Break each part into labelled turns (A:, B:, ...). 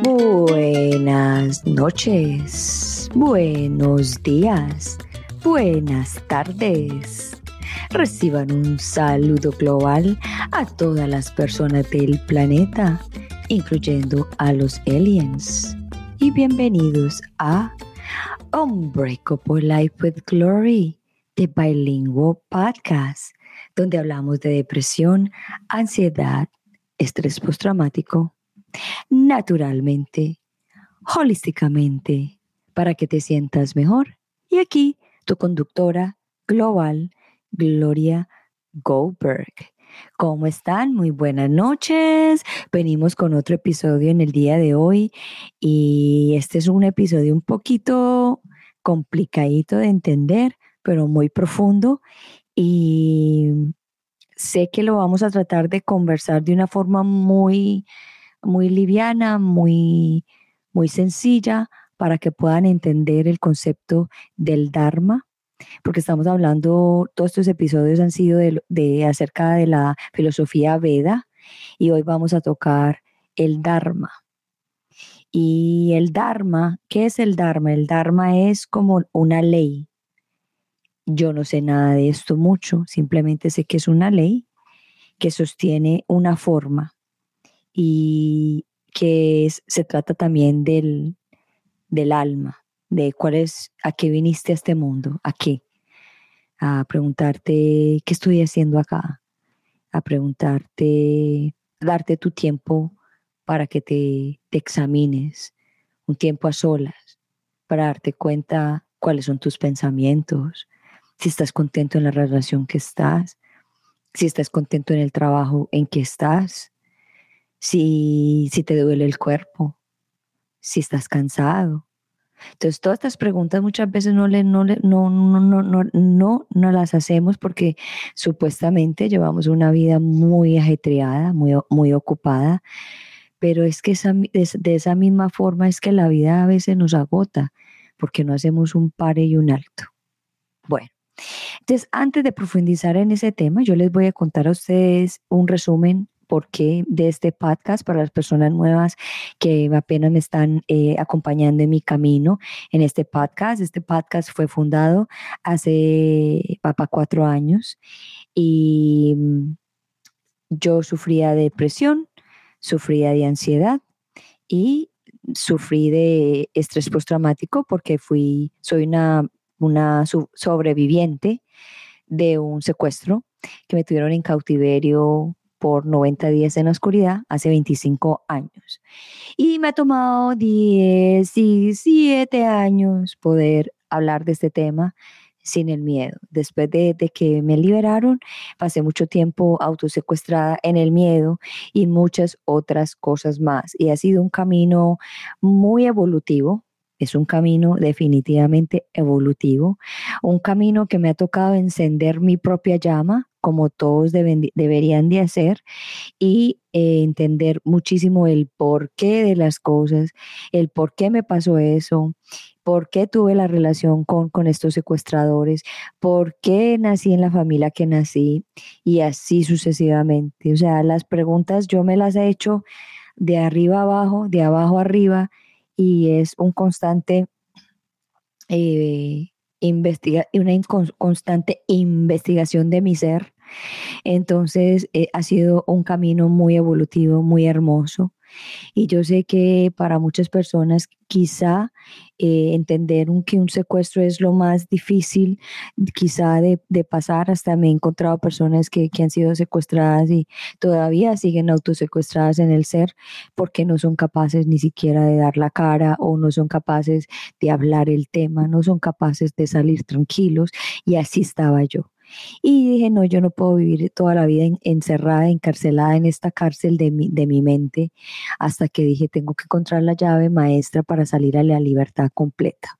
A: Buenas noches, buenos días, buenas tardes. Reciban un saludo global a todas las personas del planeta, incluyendo a los aliens. Y bienvenidos a Unbreakable Life with Glory, de Bilingual Podcast, donde hablamos de depresión, ansiedad, estrés postraumático, naturalmente, holísticamente, para que te sientas mejor. Y aquí tu conductora global, Gloria Goldberg. ¿Cómo están? Muy buenas noches. Venimos con otro episodio en el día de hoy y este es un episodio un poquito complicadito de entender, pero muy profundo y sé que lo vamos a tratar de conversar de una forma muy, muy liviana, muy, muy sencilla para que puedan entender el concepto del Dharma, porque estamos hablando, todos estos episodios han sido de, acerca de la filosofía Veda y hoy vamos a tocar el Dharma. Y el Dharma, ¿qué es el Dharma? El Dharma es como una ley, yo no sé nada de esto mucho, simplemente sé que es una ley que sostiene una forma y que se trata también del, del alma, de cuál es, a qué viniste a este mundo, a qué, a preguntarte qué estoy haciendo acá, a preguntarte, darte tu tiempo para que te, te examines, un tiempo a solas, para darte cuenta cuáles son tus pensamientos, si estás contento en la relación que estás, si estás contento en el trabajo en que estás, si, si te duele el cuerpo, si estás cansado. Entonces, todas estas preguntas muchas veces no, le, no, no, no, no, no, las hacemos porque supuestamente llevamos una vida muy ajetreada, muy, muy ocupada, pero es que esa, de, de esa misma forma es que la vida a veces nos agota porque no hacemos un pare y un alto. Bueno, entonces, antes de profundizar en ese tema, yo les voy a contar a ustedes un resumen porque de este podcast para las personas nuevas que apenas me están eh, acompañando en mi camino en este podcast. Este podcast fue fundado hace cuatro años y mm, yo sufría de depresión, sufría de ansiedad y sufrí de estrés postraumático porque fui, soy una una sobreviviente de un secuestro que me tuvieron en cautiverio por 90 días en la oscuridad hace 25 años. Y me ha tomado 17 años poder hablar de este tema sin el miedo. Después de, de, que me liberaron, pasé mucho tiempo autosecuestrada en el miedo y muchas otras cosas más. Y ha sido un camino muy evolutivo, es un camino definitivamente evolutivo, un camino que me ha tocado encender mi propia llama, como todos deberían de hacer, y eh, entender muchísimo el porqué de las cosas, el por qué me pasó eso, por qué tuve la relación con, con estos secuestradores, por qué nací en la familia que nací, y así sucesivamente. O sea, las preguntas yo me las he hecho de arriba abajo, de abajo arriba, y es un constante eh, una constante investigación de mi ser. Entonces eh, ha sido un camino muy evolutivo, muy hermoso. Y yo sé que para muchas personas quizá eh, entender que un secuestro es lo más difícil, quizá de, pasar. Hasta me he encontrado personas que, que, han sido secuestradas y todavía siguen autosecuestradas en el ser porque no son capaces ni siquiera de dar la cara o no son capaces de hablar el tema, no son capaces de salir tranquilos. Y así estaba yo. Y dije, no, yo no puedo vivir toda la vida encerrada, encarcelada en esta cárcel de mi, de mi mente, hasta que dije, tengo que encontrar la llave maestra para salir a la libertad completa.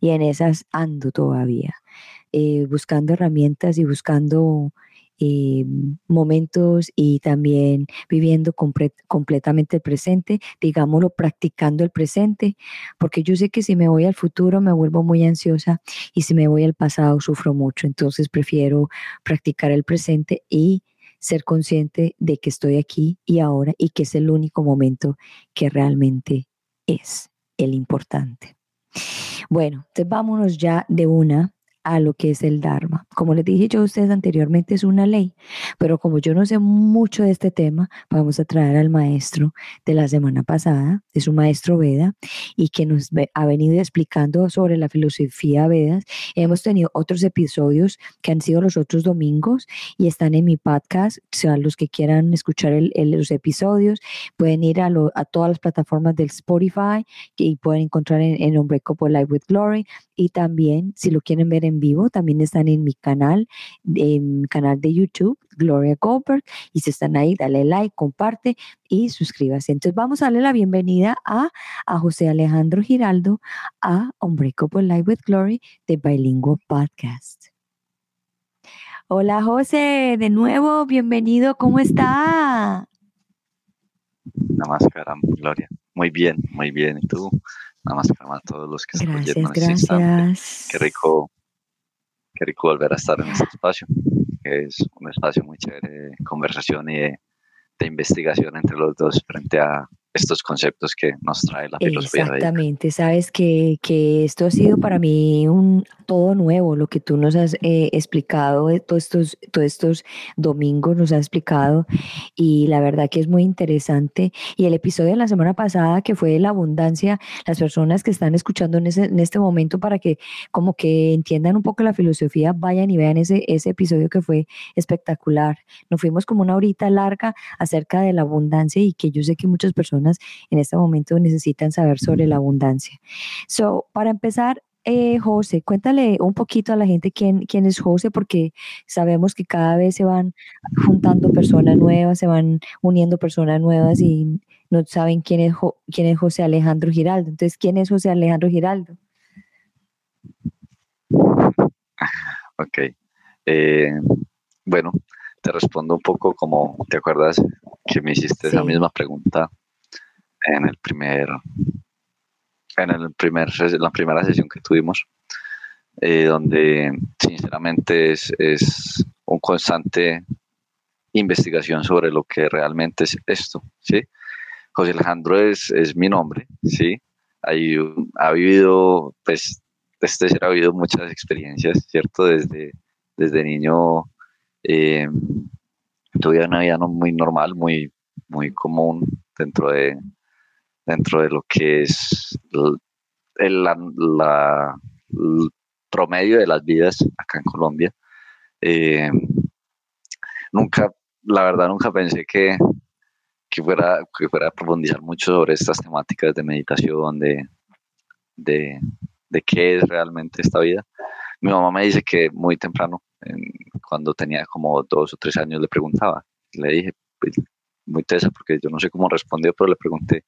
A: Y en esas ando todavía, eh, buscando herramientas y buscando eh, momentos y también viviendo completamente el presente, digámoslo, practicando el presente, porque yo sé que si me voy al futuro me vuelvo muy ansiosa y si me voy al pasado sufro mucho, entonces prefiero practicar el presente y ser consciente de que estoy aquí y ahora y que es el único momento que realmente es el importante. Bueno, entonces vámonos ya de una a lo que es el Dharma. Como les dije yo a ustedes anteriormente, es una ley, pero como yo no sé mucho de este tema, vamos a traer al maestro de la semana pasada, es un maestro Veda, y que nos ha venido explicando sobre la filosofía Vedas. Hemos tenido otros episodios que han sido los otros domingos y están en mi podcast. O sea, los que quieran escuchar los episodios pueden ir a, a, todas las plataformas del Spotify y pueden encontrar en, en Unbreakable Life with Glory. Y también, si lo quieren ver en en vivo también están en mi canal, en mi canal de YouTube, Gloria Goldberg. Y si están ahí, dale like, comparte y suscríbase. Entonces vamos a darle la bienvenida a, a José Alejandro Giraldo a Unbreakable Live with Glory de Bilingual Podcast. Hola José, de nuevo, bienvenido, ¿cómo está?
B: Namaskaram, Gloria. Muy bien, muy bien. ¿Y tú? Namaskaram a todos los que
A: están Gracias, este gracias.
B: Qué rico qué rico volver a estar en este espacio, que es un espacio muy chévere de conversación y de, de investigación entre los dos frente a estos conceptos que nos trae la filosofía.
A: Exactamente, sabes que, que, esto ha sido para mí un todo nuevo, lo que tú nos has eh, explicado, eh, todos estos, todos estos domingos nos has explicado y la verdad que es muy interesante. Y el episodio de la semana pasada que fue de la abundancia, las personas que están escuchando en, ese, en este momento para que como que entiendan un poco la filosofía, vayan y vean ese, ese episodio que fue espectacular. Nos fuimos como una horita larga acerca de la abundancia y que yo sé que muchas personas en este momento necesitan saber sobre la abundancia. So, para empezar, eh, José, cuéntale un poquito a la gente quién, quién es José, porque sabemos que cada vez se van juntando personas nuevas, se van uniendo personas nuevas y no saben quién es, quién es José Alejandro Giraldo. Entonces, ¿quién es José Alejandro Giraldo?
B: Ok. Eh, bueno, te respondo un poco como, ¿te acuerdas que me hiciste esa misma pregunta en el primer en el primer la primera sesión que tuvimos eh, donde sinceramente es, es un constante investigación sobre lo que realmente es esto sí José Alejandro es, es mi nombre sí Hay, ha vivido pues este ser ha habido muchas experiencias cierto desde desde niño eh, tuve una vida no muy normal muy muy común dentro de dentro de lo que es el, promedio de las vidas acá en Colombia. Eh, nunca, la verdad, nunca pensé que, que, fuera, que fuera a profundizar mucho sobre estas temáticas de meditación, de, de, de qué es realmente esta vida. Mi mamá me dice que muy temprano, cuando tenía como dos o tres años, le preguntaba. Le dije, pues, muy tesa, porque yo no sé cómo respondió, pero le pregunté,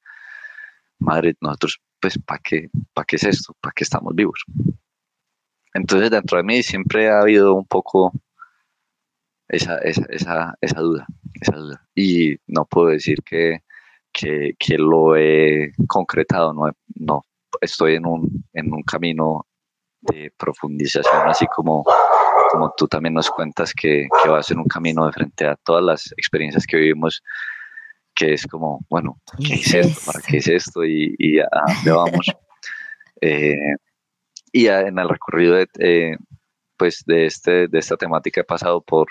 B: madre, nosotros, pues, ¿para qué, ¿para qué es esto? ¿Para qué estamos vivos? Entonces, dentro de mí siempre ha habido un poco esa, esa, esa, esa duda, esa duda. Y no puedo decir que, que, lo he concretado, no, no estoy en un, en un camino de profundización, así como, como tú también nos cuentas que, que vas en un camino de frente a todas las experiencias que vivimos que es como, bueno, ¿qué es esto? ¿Para qué es esto? Y, y a dónde vamos. Eh, y en el recorrido de, eh, pues de, este, de esta temática he pasado por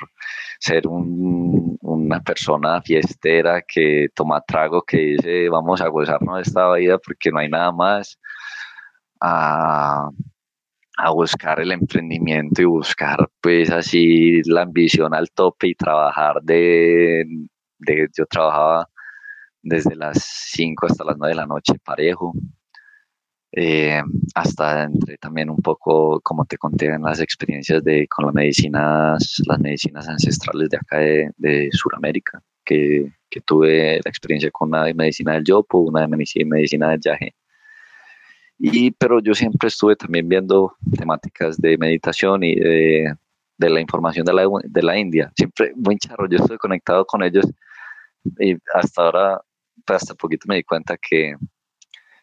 B: ser una persona fiestera que toma trago, que dice vamos a gozarnos de esta vida porque no hay nada más, a, a buscar el emprendimiento y buscar pues así la ambición al tope y trabajar de, de yo trabajaba desde las 5 hasta las 9 de la noche parejo, eh, hasta entre también un poco, como te conté, en las experiencias de, con las medicinas, las medicinas ancestrales de acá de, de Sudamérica, que, que, tuve la experiencia con una de medicina del yopo, una de medicina del yaje. Y, pero yo siempre estuve también viendo temáticas de meditación y de, de la información de la, de la India. Siempre muy charro, yo estoy conectado con ellos y hasta ahora pues, hasta poquito me di cuenta que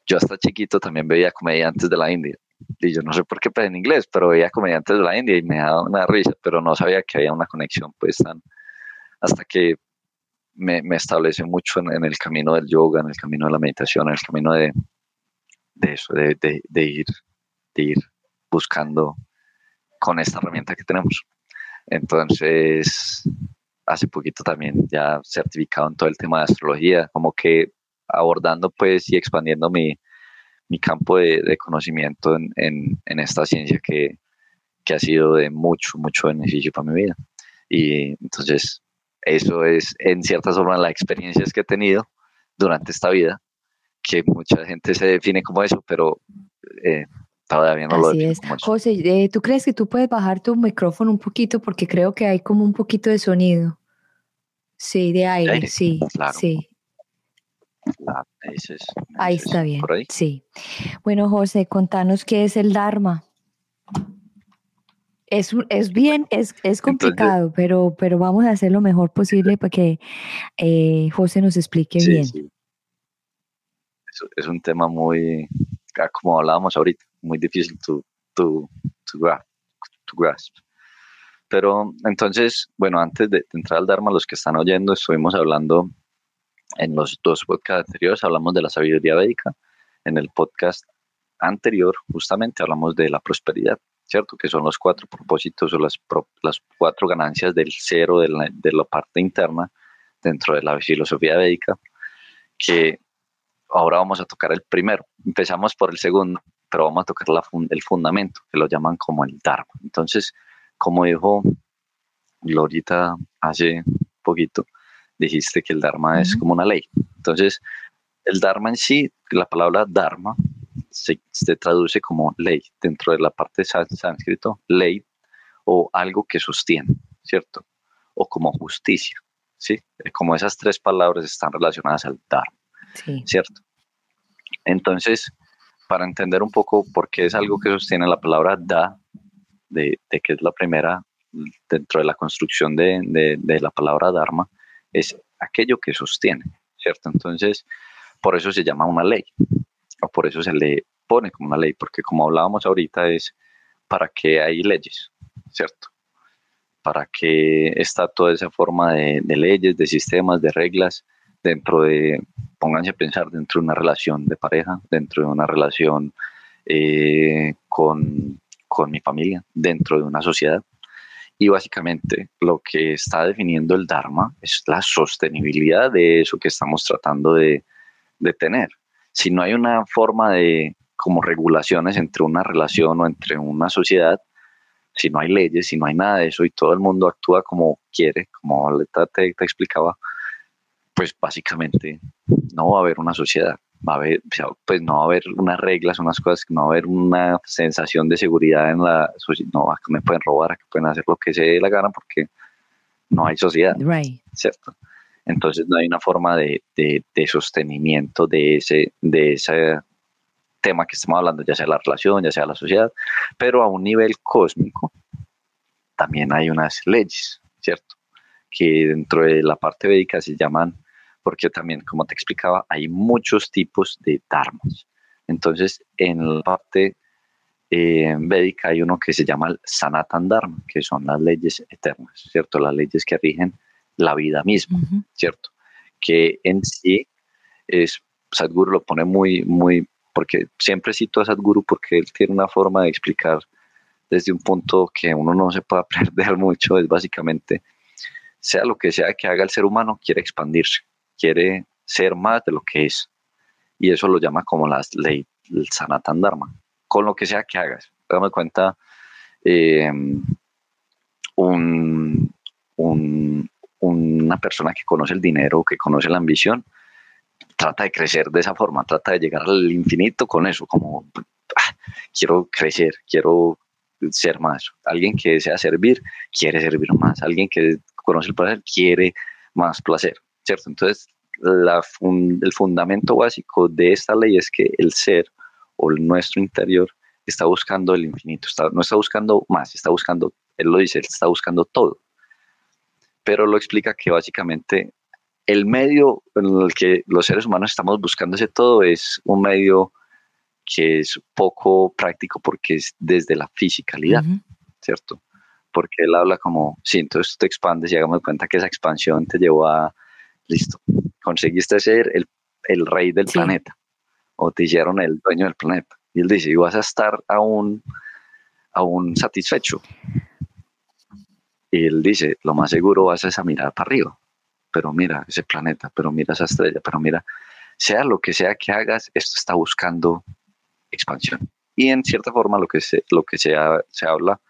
B: yo hasta chiquito también veía comediantes de la India. Y yo no sé por qué pues, en inglés, pero veía comediantes de la India y me daba una risa, pero no sabía que había una conexión pues tan, hasta que me, me establece mucho en, el camino del yoga, en el camino de la meditación, en el camino de, de eso, de, de, ir, de ir buscando con esta herramienta que tenemos. Entonces, hace poquito también ya certificado en todo el tema de astrología, como que abordando pues y expandiendo mi, mi campo de, de conocimiento en, en, en, esta ciencia que, que ha sido de mucho, mucho beneficio para mi vida. Y entonces, eso es en cierta forma las experiencias que he tenido durante esta vida, que mucha gente se define como eso, pero eh, todavía no
A: Así lo es. Como José, eh, ¿tú crees que tú puedes bajar tu micrófono un poquito? Porque creo que hay como un poquito de sonido. Sí, de aire, sí, sí. ahí, está bien. Sí. Bueno, José, contanos qué es el Dharma. Es, es bien, es, es complicado, pero, pero vamos a hacer lo mejor posible para que eh, José nos explique bien.
B: Es, un tema muy, como hablábamos ahorita, muy difícil to, to, to, grasp, Pero entonces, bueno, antes de, entrar al Dharma, los que están oyendo, estuvimos hablando en los dos podcasts anteriores, hablamos de la sabiduría védica. En el podcast anterior, justamente, hablamos de la prosperidad. ¿cierto? Que son los cuatro propósitos o las, las cuatro ganancias del cero de la, de la parte interna dentro de la filosofía védica, que ahora vamos a tocar el primero. Empezamos por el segundo, pero vamos a tocar la el fundamento, que lo llaman como el Dharma. Entonces, como dijo Glorita hace poquito, dijiste que el Dharma es como una ley. Entonces, el Dharma en sí, la palabra Dharma se, traduce como ley dentro de la parte sánscrito, ley o algo que sostiene, ¿cierto? O como justicia, ¿sí? Como esas tres palabras están relacionadas al Dharma, ¿cierto? Entonces, para entender un poco por qué es algo que sostiene la palabra da, de, que es la primera dentro de la construcción de, de la palabra Dharma, es aquello que sostiene, ¿cierto? Entonces, por eso se llama una ley, o por eso se le pone como una ley, porque como hablábamos ahorita es para qué hay leyes, ¿cierto? Para qué está toda esa forma de, leyes, de sistemas, de reglas dentro de, pónganse a pensar, dentro de una relación de pareja, dentro de una relación eh, con, con mi familia, dentro de una sociedad. Y básicamente lo que está definiendo el Dharma es la sostenibilidad de eso que estamos tratando de, de tener si no hay una forma de como regulaciones entre una relación o entre una sociedad, si no hay leyes, si no hay nada de eso y todo el mundo actúa como quiere, como te, te explicaba, pues básicamente no va a haber una sociedad, va a haber, pues no va a haber unas reglas, unas cosas, no va a haber una sensación de seguridad en la sociedad, no, que me pueden robar, que pueden hacer lo que se dé la gana porque no hay sociedad, ¿cierto? Entonces no hay una forma de, sostenimiento de ese, de ese tema que estamos hablando, ya sea la relación, ya sea la sociedad, pero a un nivel cósmico también hay unas leyes, ¿cierto? Que dentro de la parte védica se llaman, porque también, como te explicaba, hay muchos tipos de dharmas. Entonces, en la parte eh, védica hay uno que se llama el Sanatan Dharma, que son las leyes eternas, ¿cierto? Las leyes que rigen la vida misma, ¿cierto? Que en sí es, Sadhguru lo pone muy, muy, porque siempre cito a Sadhguru porque él tiene una forma de explicar desde un punto que uno no se puede perder mucho, es básicamente, sea lo que sea que haga el ser humano, quiere expandirse, quiere ser más de lo que es. Y eso lo llama como la ley, Sanatan Dharma, con lo que sea que hagas. Dame cuenta, un, una persona que conoce el dinero, que conoce la ambición, trata de crecer de esa forma, trata de llegar al infinito con eso, como ah, quiero crecer, quiero ser más. Alguien que desea servir, quiere servir más. Alguien que conoce el placer, quiere más placer, ¿cierto? Entonces, el fundamento básico de esta ley es que el ser o nuestro interior está buscando el infinito, no está buscando más, está buscando, él lo dice, él está buscando todo pero lo explica que básicamente el medio en el que los seres humanos estamos buscando ese todo es un medio que es poco práctico porque es desde la fisicalidad, ¿cierto? porque él habla como, sí, entonces tú te expandes y hagamos cuenta que esa expansión te llevó a, listo, conseguiste ser el, el rey del planeta o te hicieron el dueño del planeta. Y él dice, y vas a estar aún, aún satisfecho. Y él dice, lo más seguro vas a esa mirar para arriba, pero mira ese planeta, pero mira esa estrella, pero mira, sea lo que sea que hagas, esto está buscando expansión. Y en cierta forma lo que se, lo que se, se habla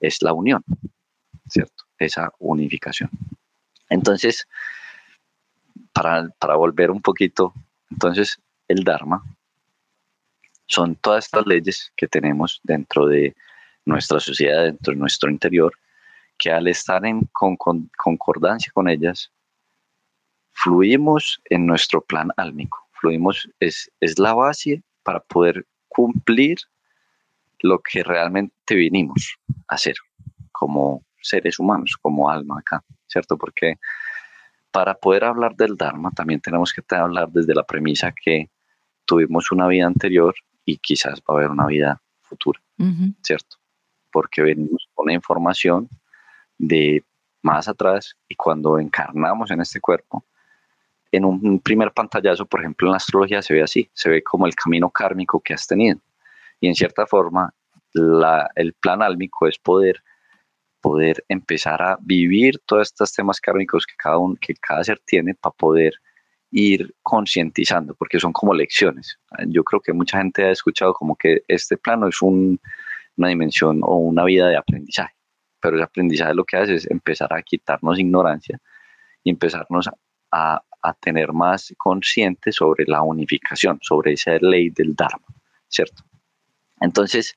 B: es la unión, ¿cierto? Esa unificación. Entonces, para, para volver un poquito, entonces el Dharma son todas estas leyes que tenemos dentro de nuestra sociedad, dentro de nuestro interior, que al estar en concordancia con ellas, fluimos en nuestro plan álmico. Fluimos, es, es la base para poder cumplir lo que realmente vinimos a hacer como seres humanos, como alma acá, ¿cierto? Porque para poder hablar del Dharma también tenemos que hablar desde la premisa que tuvimos una vida anterior y quizás va a haber una vida futura, ¿cierto? Porque venimos con una información de más atrás y cuando encarnamos en este cuerpo, en un primer pantallazo, por ejemplo, en la astrología se ve así, se ve como el camino kármico que has tenido. Y en cierta forma, el plan álmico es poder, poder empezar a vivir todos estos temas kármicos que cada, que cada ser tiene para poder ir concientizando, porque son como lecciones. Yo creo que mucha gente ha escuchado como que este plano es una dimensión o una vida de aprendizaje, pero el aprendizaje lo que hace es empezar a quitarnos ignorancia y empezarnos a, tener más consciente sobre la unificación, sobre esa ley del Dharma, ¿cierto? Entonces,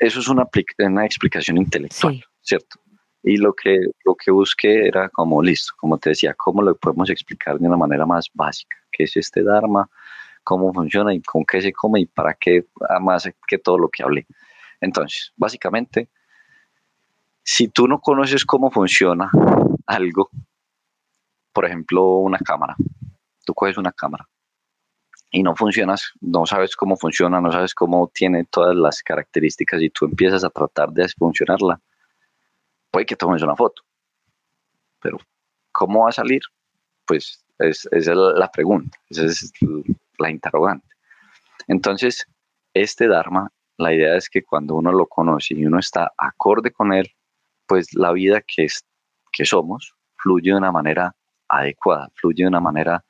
B: eso es una, una explicación intelectual, ¿cierto? Y lo que, lo que busqué era como, listo, como te decía, cómo lo podemos explicar de una manera más básica, qué es este Dharma, cómo funciona y con qué se come y para qué, más que todo lo que hablé. Entonces, básicamente, si tú no conoces cómo funciona algo, por ejemplo, una cámara, tú coges una cámara y no funcionas, no sabes cómo funciona, no sabes cómo tiene todas las características y tú empiezas a tratar de funcionarla, puede que tomes una foto, pero ¿cómo va a salir? Pues es, esa es la pregunta, esa es la interrogante. Entonces, este Dharma, la idea es que cuando uno lo conoce y uno está acorde con él, pues la vida que, es, que somos fluye de una manera adecuada, fluye de una manera,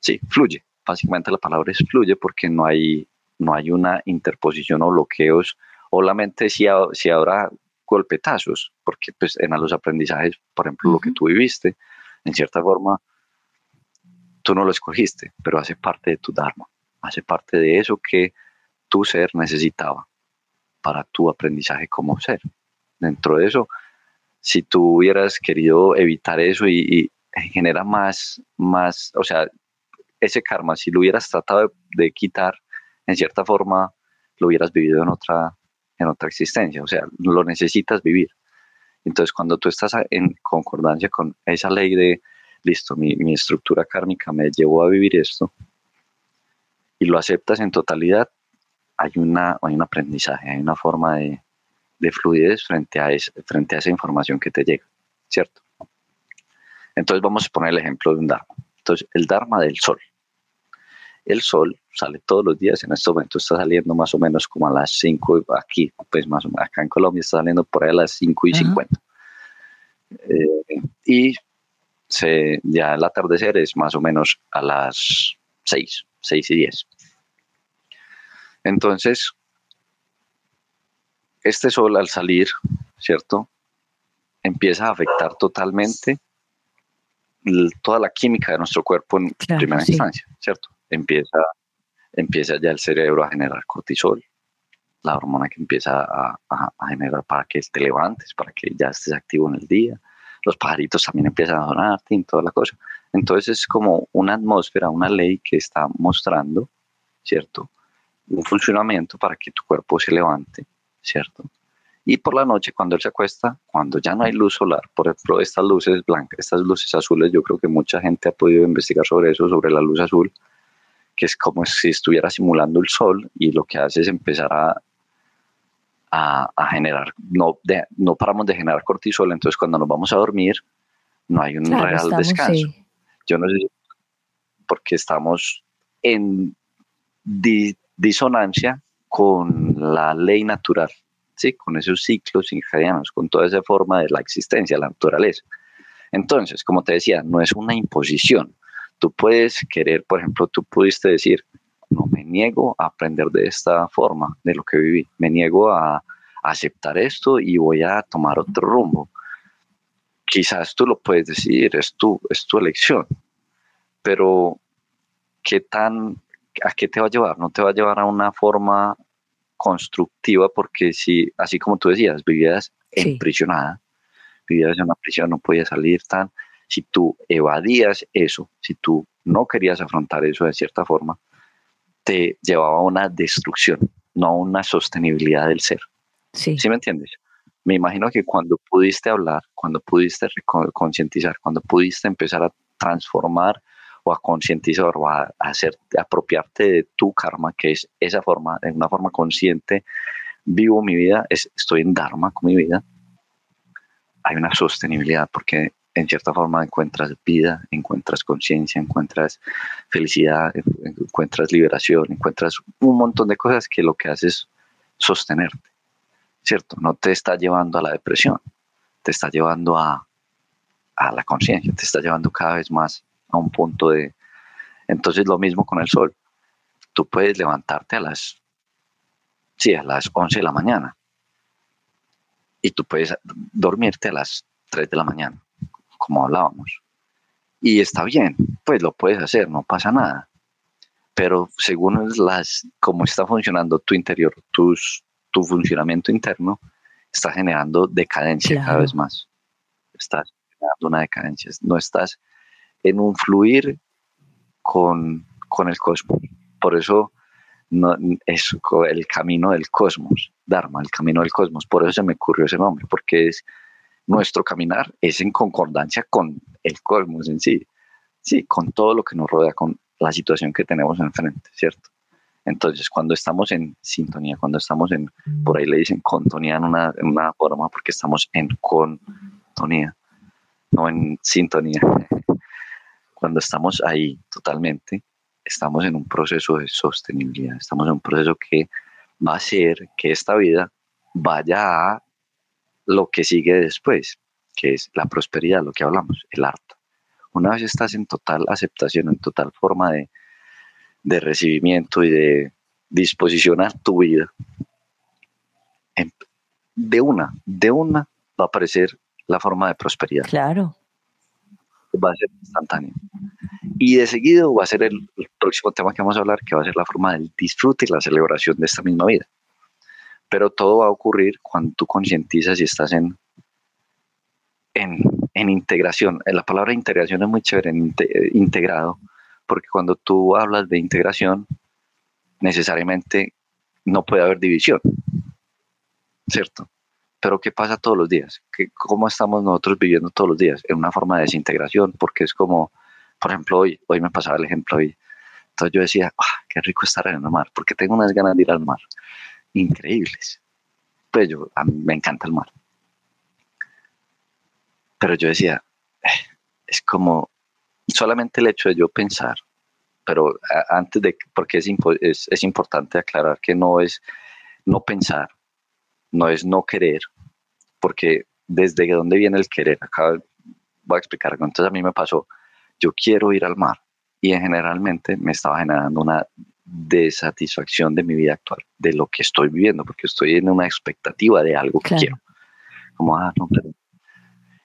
B: sí, fluye. Básicamente la palabra es fluye porque no hay, no hay una interposición o bloqueos, o la mente si, si habrá golpetazos, porque pues en los aprendizajes, por ejemplo, lo que tú viviste, en cierta forma, tú no lo escogiste, pero hace parte de tu Dharma, hace parte de eso que tu ser necesitaba para tu aprendizaje como ser. Dentro de eso, si tú hubieras querido evitar eso y, genera más, más, o sea, ese karma, si lo hubieras tratado de quitar, en cierta forma, lo hubieras vivido en otra, en otra existencia, o sea, lo necesitas vivir. Entonces, cuando tú estás en concordancia con esa ley de, listo, mi, estructura kármica me llevó a vivir esto, y lo aceptas en totalidad, hay, una, hay un aprendizaje, hay una forma de, fluidez frente a, frente a esa información que te llega, ¿cierto? Entonces vamos a poner el ejemplo de un Dharma. Entonces, el Dharma del Sol el sol sale todos los días, en este momento está saliendo más o menos como a las 5, aquí, pues más o menos, acá en Colombia está saliendo por ahí a las 5 y 50. Eh, y se, ya el atardecer es más o menos a las 6, 6 y 10. Entonces, este sol al salir, ¿cierto? Empieza a afectar totalmente toda la química de nuestro cuerpo en primera instancia, ¿cierto? Empieza, empieza ya el cerebro a generar cortisol, la hormona que empieza a, generar para que te levantes, para que ya estés activo en el día. Los pajaritos también empiezan a donarte y toda la cosa. Entonces es como una atmósfera, una ley que está mostrando, ¿cierto? Un funcionamiento para que tu cuerpo se levante, ¿cierto? Y por la noche, cuando él se acuesta, cuando ya no hay luz solar, por ejemplo, estas luces blancas, estas luces azules, yo creo que mucha gente ha podido investigar sobre eso, sobre la luz azul, que es como si estuviera simulando el sol y lo que hace es empezar a, a, generar, no, no paramos de generar cortisol, entonces cuando nos vamos a dormir no hay un real descanso. Yo no sé porque estamos en disonancia con la ley natural, ¿sí? con esos ciclos circadianos, con toda esa forma de la existencia, la naturaleza. Entonces, como te decía, no es una imposición. Tú puedes querer, por ejemplo, tú pudiste decir, no me niego a aprender de esta forma, de lo que viví, me niego a, aceptar esto y voy a tomar otro rumbo. Quizás tú lo puedes decir, es tu, es tu elección, pero ¿qué tan, ¿a qué te va a llevar? No te va a llevar a una forma constructiva porque si, así como tú decías, vivías emprisionada, vivías en una prisión, no podías salir tan, si tú evadías eso, si tú no querías afrontar eso de cierta forma, te llevaba a una destrucción, no a una sostenibilidad del ser. Sí. ¿Sí me entiendes? Me imagino que cuando pudiste hablar, cuando pudiste concientizar, cuando pudiste empezar a transformar o a concientizar o a, hacer, apropiarte de tu karma, que es esa forma, en una forma consciente, vivo mi vida, estoy en Dharma con mi vida, hay una sostenibilidad porque en cierta forma encuentras vida, encuentras conciencia, encuentras felicidad, encuentras liberación, encuentras un montón de cosas que lo que haces es sostenerte, ¿cierto? No te está llevando a la depresión, te está llevando a, a la conciencia, te está llevando cada vez más a un punto de... Entonces lo mismo con el sol. Tú puedes levantarte a las, sí, a las 11 de la mañana y tú puedes dormirte a las 3 de la mañana como hablábamos. Y está bien, pues lo puedes hacer, no pasa nada. Pero según las, cómo está funcionando tu interior, tus, tu funcionamiento interno, está generando decadencia cada vez más. Estás generando una decadencia. No estás en un fluir con, con el cosmos. Por eso no, es el camino del cosmos, Dharma, el camino del cosmos. Por eso se me ocurrió ese nombre, porque es nuestro caminar es en concordancia con el cosmos en sí, sí, con todo lo que nos rodea, con la situación que tenemos enfrente, ¿cierto? Entonces, cuando estamos en sintonía, cuando estamos en, por ahí le dicen contonía en una, en una forma, porque estamos en contonía, no en sintonía. Cuando estamos ahí totalmente, estamos en un proceso de sostenibilidad, estamos en un proceso que va a hacer que esta vida vaya a lo que sigue después, que es la prosperidad, lo que hablamos, el arte. Una vez estás en total aceptación, en total forma de, de recibimiento y de disposición a tu vida, de una, de una va a aparecer la forma de prosperidad.
A: Claro.
B: Va a ser instantáneo. Y de seguido va a ser el, el, próximo tema que vamos a hablar, que va a ser la forma del disfrute y la celebración de esta misma vida. Pero todo va a ocurrir cuando tú concientizas y estás en, en, integración. Eh, la palabra integración es muy chévere, eh, integrado, porque cuando tú hablas de integración, necesariamente no puede haber división, ¿cierto? Pero ¿qué pasa todos los días? ¿Qué, ¿Cómo estamos nosotros viviendo todos los días? En una forma de desintegración, porque es como, por ejemplo, hoy, hoy me pasaba el ejemplo hoy. Entonces yo decía, ah, qué rico estar en el mar, porque tengo unas ganas de ir al mar increíbles. Pues yo, a mí me encanta el mar. Pero yo decía, eh, es como solamente el hecho de yo pensar, pero antes de, porque es, es, importante aclarar que no es no pensar, no es no querer, porque desde dónde viene el querer, acá voy a explicar. Entonces a mí me pasó, yo quiero ir al mar y generalmente me estaba generando una de satisfacción de mi vida actual, de lo que estoy viviendo, porque estoy en una expectativa de algo que quiero. Como, ah, no, pero...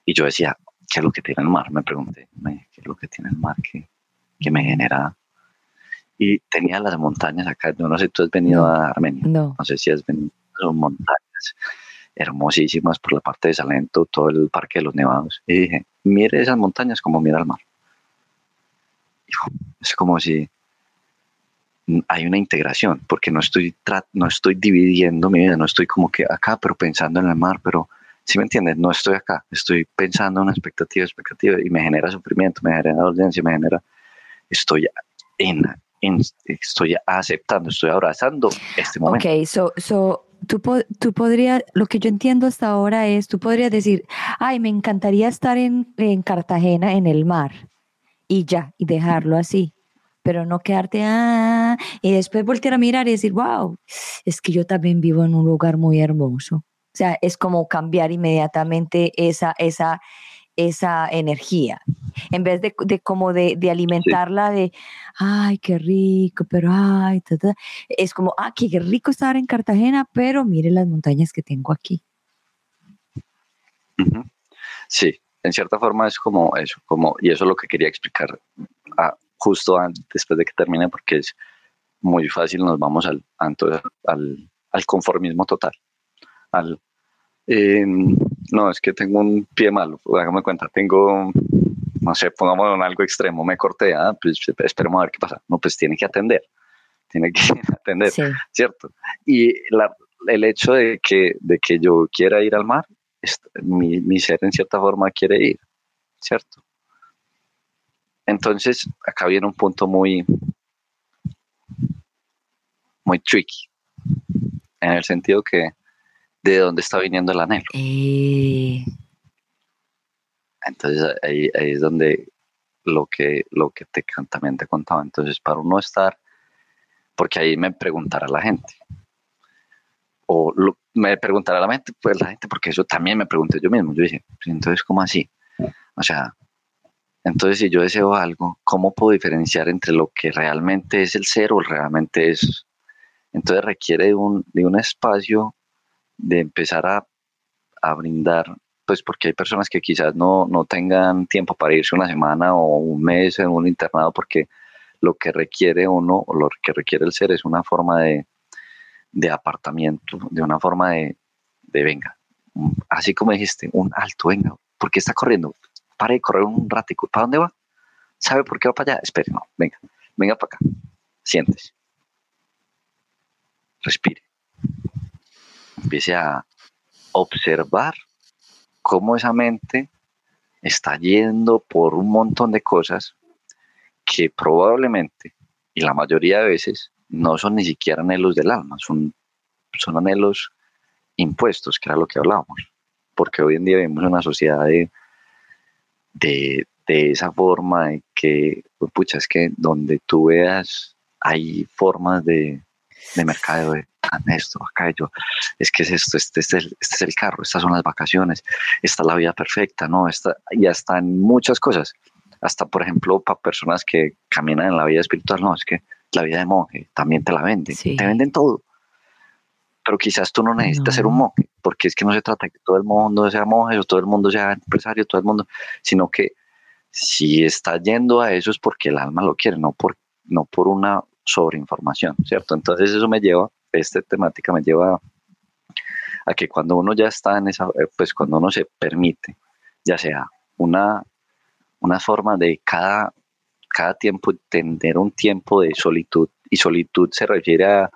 B: Y yo decía, ¿qué es lo que tiene el mar? Me pregunté, ¿qué es lo que tiene el mar que, que me genera? Y tenía las montañas acá, yo no sé, tú has venido a Armenia,
A: no.
B: no sé si has venido, son montañas hermosísimas por la parte de Salento, todo el Parque de los Nevados. Y dije, mire esas montañas como mira el mar. es como si hay una integración, porque no estoy, no estoy dividiendo mi vida, no estoy como que acá, pero pensando en el mar, pero si me entiendes, no estoy acá, estoy pensando en una expectativa, expectativa, y me genera sufrimiento, me genera audiencia, me genera, estoy en, estoy aceptando, estoy abrazando este momento.
A: Ok, so, so tú, tú podrías, lo que yo entiendo hasta ahora es, tú podrías decir, ay, me encantaría estar en, en Cartagena, en el mar, y ya, y dejarlo así pero no quedarte, ah, y después voltear a mirar y decir, wow, es que yo también vivo en un lugar muy hermoso. O sea, es como cambiar inmediatamente esa, esa, esa energía. En vez de, de como de, de alimentarla de, ay, qué rico, pero ay, es como, ah, qué rico estar en Cartagena, pero mire las montañas que tengo aquí.
B: Sí, en cierta forma es como eso, como, y eso es lo que quería explicar a, justo antes, después de que termine, porque es muy fácil, nos vamos al, al, al conformismo total. Al, em, no, es que tengo un pie malo, hágame cuenta, tengo, no sé, pongámoslo en algo extremo, me corté, ah, pues esperemos a ver qué pasa. No, pues tiene que atender, tiene que atender, ¿cierto? Y el hecho de que, de que yo quiera ir al mar, mi, mi ser en cierta forma quiere ir, ¿cierto? Entonces, acá viene un punto muy, muy tricky, en el sentido que de dónde está viniendo el anhelo. Eh. Entonces ahí, es donde lo que, lo que te, también te contaba. Entonces, para uno estar, porque ahí me preguntará la gente, o me preguntará la gente, pues la gente, porque eso también me pregunté yo mismo. Yo dije, pues, entonces, ¿cómo así? O sea, entonces, si yo deseo algo, ¿cómo puedo diferenciar entre lo que realmente es el ser o realmente es? Entonces requiere de un, de un espacio de empezar a, a, brindar, pues porque hay personas que quizás no, no tengan tiempo para irse una semana o un mes en un internado porque lo que requiere uno lo que requiere el ser es una forma de, de apartamiento, de una forma de, de venga, así como dijiste, un alto, venga, ¿por qué está corriendo? Pare de correr un ratico. ¿Para dónde va? ¿Sabe por qué va para allá? Espere, no, venga, venga para acá. Siéntese. Respire. Empiece a observar cómo esa mente está yendo por un montón de cosas que probablemente, y la mayoría de veces, no son ni siquiera anhelos del alma, son, son anhelos impuestos, que era lo que hablábamos. Porque hoy en día vivimos en una sociedad de de, esa forma de que, pues, pucha, es que donde tú veas hay formas de, de mercado de esto, acá yo, es que es esto, este, este, este, es el carro, estas son las vacaciones, esta es la vida perfecta, ¿no? Esta, y hasta en muchas cosas, hasta por ejemplo para personas que caminan en la vida espiritual, no, es que la vida de monje también te la venden, te venden todo, pero quizás tú no necesitas ser un monje, porque es que no se trata de que todo el mundo sea monje o todo el mundo sea empresario, todo el mundo, sino que si está yendo a eso es porque el alma lo quiere, no por, no por una sobreinformación, ¿cierto? Entonces eso me lleva, esta temática me lleva a que cuando uno ya está en esa, eh, pues cuando uno se permite, ya sea una, una forma de cada, cada tiempo tener un tiempo de solitud, y solitud se refiere a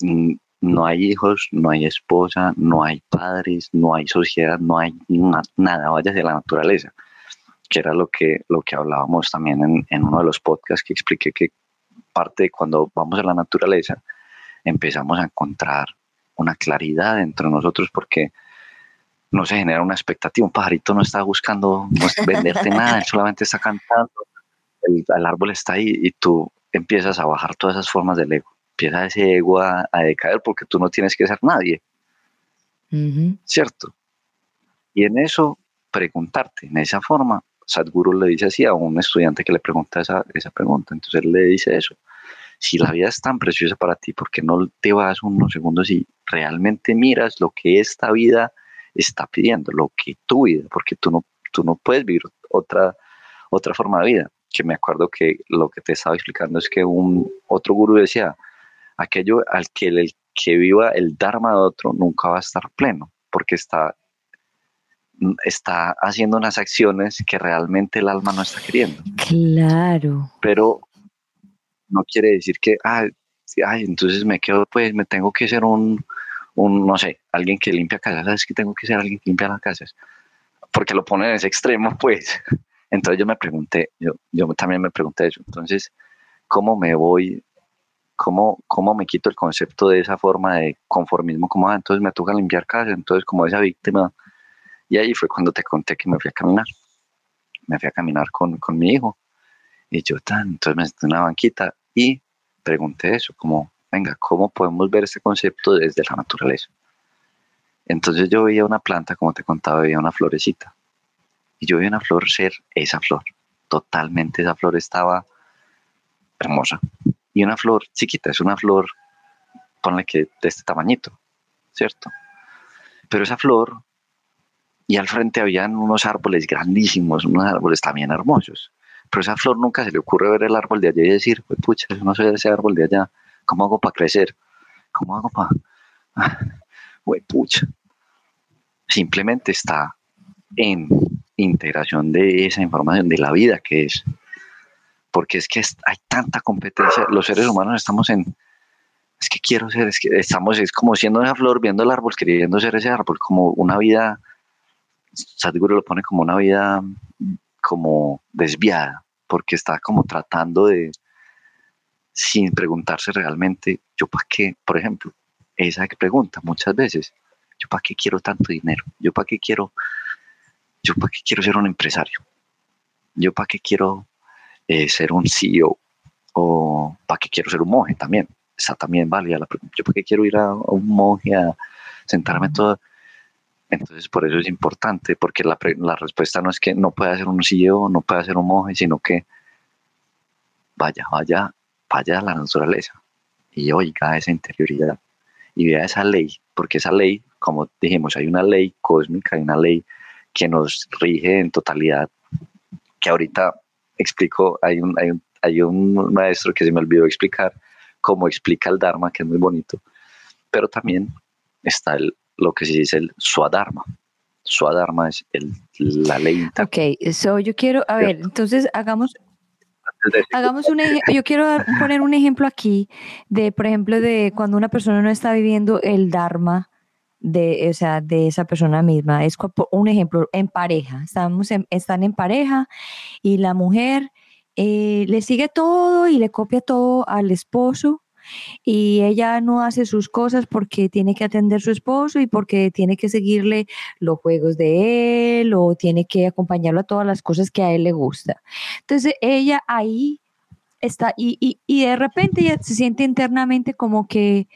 B: mm, no hay hijos, no hay esposa, no hay padres, no hay sociedad, no hay nada, vaya de la naturaleza, que era lo que, lo que hablábamos también en, en, uno de los podcasts que expliqué que parte de cuando vamos a la naturaleza empezamos a encontrar una claridad dentro de nosotros porque no se genera una expectativa, un pajarito no está buscando venderte nada, él solamente está cantando, el, el árbol está ahí y tú empiezas a bajar todas esas formas del ego empieza ese ego a, decaer porque tú no tienes que ser nadie. ¿Cierto? Y en eso, preguntarte, en esa forma, Sadhguru le dice así a un estudiante que le pregunta esa, esa pregunta. Entonces él le dice eso. Si la vida es tan preciosa para ti, ¿por qué no te vas unos segundos y realmente miras lo que esta vida está pidiendo, lo que tu vida, porque tú no, tú no puedes vivir otra, otra forma de vida? Que me acuerdo que lo que te estaba explicando es que un otro gurú decía, aquello al que el que viva el Dharma de otro nunca va a estar pleno, porque está, está haciendo unas acciones que realmente el alma no está queriendo.
A: Claro.
B: Pero no quiere decir que, ay, ay entonces me quedo, pues me tengo que ser un, un, no sé, alguien que limpia casas, es que tengo que ser alguien que limpia las casas, porque lo pone en ese extremo, pues. Entonces yo me pregunté, yo, yo también me pregunté eso, entonces, ¿cómo me voy ¿Cómo, ¿Cómo me quito el concepto de esa forma de conformismo? Como, ah, entonces me toca limpiar casa, entonces como esa víctima. Y ahí fue cuando te conté que me fui a caminar. Me fui a caminar con, con mi hijo. Y yo, tan, entonces me senté en una banquita y pregunté eso, como, venga, ¿cómo podemos ver este concepto desde la naturaleza? Entonces yo veía una planta, como te contaba, veía una florecita. Y yo veía una flor ser esa flor. Totalmente esa flor estaba hermosa. Y una flor chiquita, es una flor, ponle que de este tamañito, ¿cierto? Pero esa flor, y al frente habían unos árboles grandísimos, unos árboles también hermosos. Pero esa flor nunca se le ocurre ver el árbol de allá y decir, pues pucha, no soy ese árbol de allá. ¿Cómo hago para crecer? ¿Cómo hago para...? Ah, pucha. Simplemente está en integración de esa información, de la vida que es. Porque es que hay tanta competencia. Los seres humanos estamos en... Es que quiero ser, es que estamos, es como siendo esa flor, viendo el árbol, queriendo ser ese árbol, como una vida, Sadhguru lo pone como una vida como desviada, porque está como tratando de, sin preguntarse realmente, yo para qué, por ejemplo, esa pregunta muchas veces, yo para qué quiero tanto dinero, yo para qué quiero, yo para qué quiero ser un empresario, yo para qué quiero eh, ser un CEO o para qué quiero ser un monje también, esa también válida la yo para qué quiero ir a, a un monje a sentarme todo entonces, por eso es importante, porque la, la, respuesta no es que no pueda ser un CEO, no pueda ser un monje, sino que vaya, vaya, vaya a la naturaleza y oiga esa interioridad y vea esa ley, porque esa ley, como dijimos, hay una ley cósmica, hay una ley que nos rige en totalidad, que ahorita explico, hay un, hay un, hay un maestro que se me olvidó explicar cómo explica el Dharma, que es muy bonito, pero también está el, lo que se dice el Swadharma. Swadharma es el, la ley.
A: Ok, eso yo quiero, a ver, entonces hagamos, hagamos un yo quiero poner un ejemplo aquí de, por ejemplo, de cuando una persona no está viviendo el Dharma de, o sea, de esa persona misma. Es un ejemplo en pareja. Estamos están en pareja y la mujer eh, le sigue todo y le copia todo al esposo y ella no hace sus cosas porque tiene que atender a su esposo y porque tiene que seguirle los juegos de él o tiene que acompañarlo a todas las cosas que a él le gusta. Entonces ella ahí está y, y, de repente ella se siente internamente como que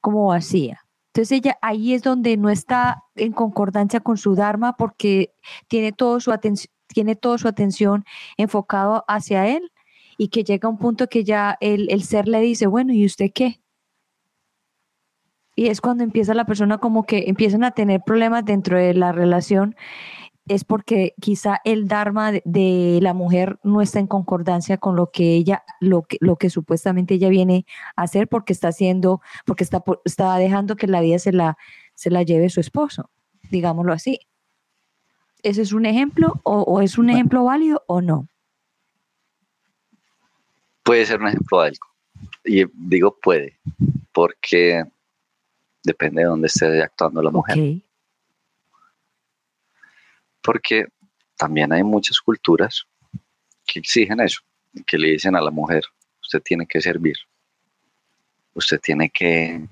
A: como vacía. Entonces ella ahí es donde no está en concordancia con su Dharma porque tiene, todo su tiene toda su atención enfocado hacia él y que llega un punto que ya el, el ser le dice, bueno, ¿y usted qué? Y es cuando empieza la persona como que empiezan a tener problemas dentro de la relación, es porque quizá el dharma de, la mujer no está en concordancia con lo que ella, lo que, lo que supuestamente ella viene a hacer porque está haciendo, porque está, está dejando que la vida se la, se la lleve su esposo, digámoslo así. ¿Ese es un ejemplo o, o es un ejemplo válido o no?
B: puede ser un ejemplo de algo. Y digo puede, porque depende de dónde esté actuando la mujer. Porque también hay muchas culturas que exigen eso, que le dicen a la mujer, usted tiene que servir, usted tiene que,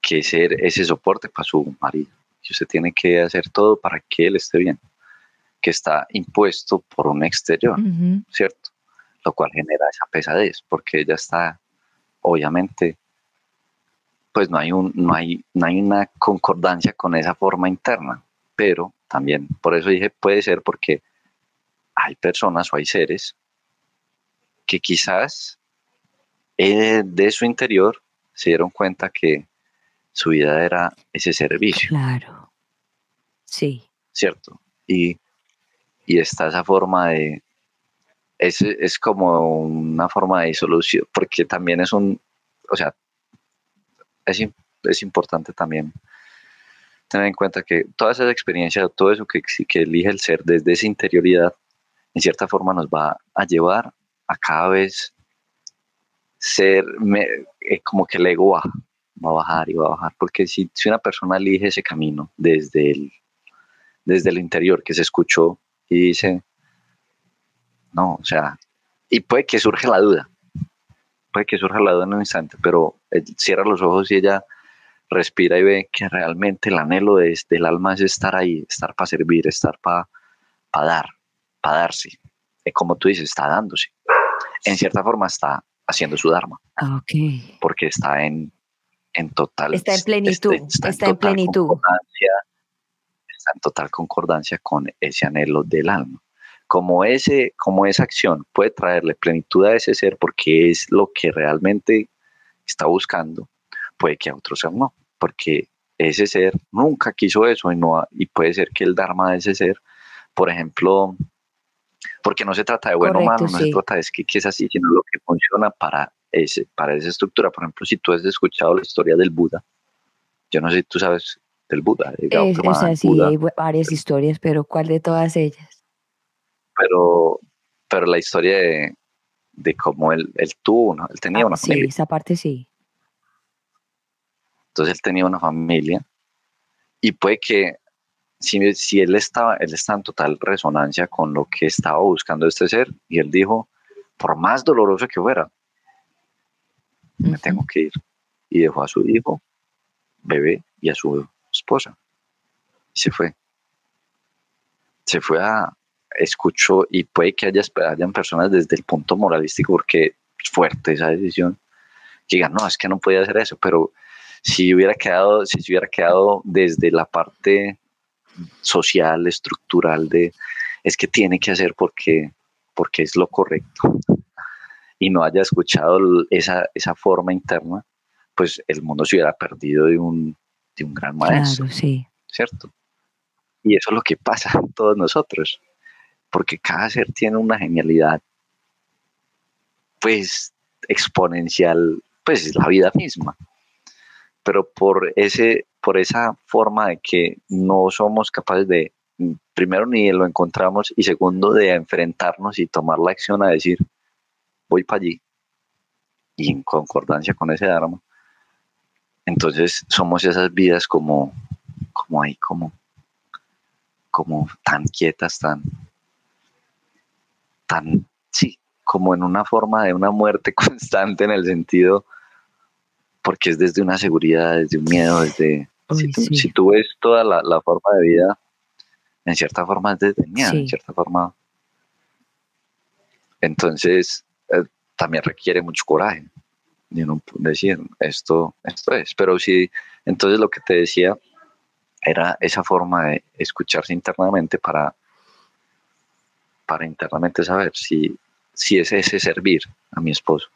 B: que ser ese soporte para su marido, y usted tiene que hacer todo para que él esté bien, que está impuesto por un exterior, ¿cierto? lo cual genera esa pesadez, porque ella está, obviamente, pues no hay, un, no hay, no hay una concordancia con esa forma interna, pero también, por eso dije, puede ser porque hay personas o hay seres que quizás eh, de su interior se dieron cuenta que su vida era ese servicio.
A: Claro. Sí.
B: ¿Cierto? Y, y está esa forma de, es, es como una forma de disolución, porque también es un, o sea, es, es importante también tener en cuenta que toda esa experiencia, todo eso que, que elige el ser desde esa interioridad, en cierta forma nos va a llevar a cada vez ser eh, como que el ego va, va, a bajar y va a bajar, porque si, si una persona elige ese camino desde el, desde el interior que se escuchó y dice, no, o sea, y puede que surge la duda. puede que surja la duda en un instante, pero cierra los ojos y ella respira y ve que realmente el anhelo de, del alma es estar ahí, estar para servir, estar para dar, para darse. Eh, como tú dices, está dándose. En cierta forma está haciendo su dharma.
A: Ah,
B: porque está en, en total.
A: Está en plenitud. Está, en, plenitud.
B: Está en total concordancia con ese anhelo del alma. Como, ese, como esa acción puede traerle plenitud a ese ser porque es lo que realmente está buscando, puede que a otro ser no, porque ese ser nunca quiso eso y, no, y puede ser que el Dharma de ese ser, por ejemplo, porque no se trata de bueno o malo, no se trata de que, que, es así, sino lo que funciona para, ese, para esa estructura. Por ejemplo, si tú has escuchado la historia del Buda, yo no sé si tú sabes del Buda.
A: o sea, sí, hay varias historias, pero ¿cuál de todas ellas?
B: Pero, pero la historia de, de cómo él, él tuvo, ¿no? él tenía ah, una familia.
A: Sí, esa parte sí.
B: Entonces él tenía una familia y puede que si, si él, estaba, él está en total resonancia con lo que estaba buscando este ser y él dijo, por más doloroso que fuera, me tengo que ir. Y dejó a su hijo, bebé y a su esposa. Y se fue. Se fue a, escuchó y puede que haya, hayan personas desde el punto moralístico, porque es fuerte esa decisión, que digan, no, es que no podía hacer eso, pero si hubiera quedado, si se hubiera quedado desde la parte social, estructural de es que tiene que hacer porque, porque es lo correcto y no haya escuchado esa, esa forma interna, pues el mundo se hubiera perdido de un, de un gran maestro.
A: Claro, sí.
B: ¿Cierto? Y eso es lo que pasa en todos nosotros, porque cada ser tiene una genialidad, pues exponencial, pues es la vida misma. Pero por ese por esa forma de que no somos capaces de, primero, ni lo encontramos y segundo, de enfrentarnos y tomar la acción a decir, voy para allí, y en concordancia con ese Dharma. Entonces somos esas vidas como, como ahí, como, como tan quietas, tan, tan, sí, como en una forma de una muerte constante en el sentido porque es desde una seguridad, desde un miedo, desde... si, tú, ves toda la, forma de vida, en cierta forma es desde miedo, en cierta forma... Entonces, eh, también requiere mucho coraje. No decir, esto, esto es. Pero sí, entonces lo que te decía era esa forma de escucharse internamente para, para internamente saber si, si es ese servir a mi esposo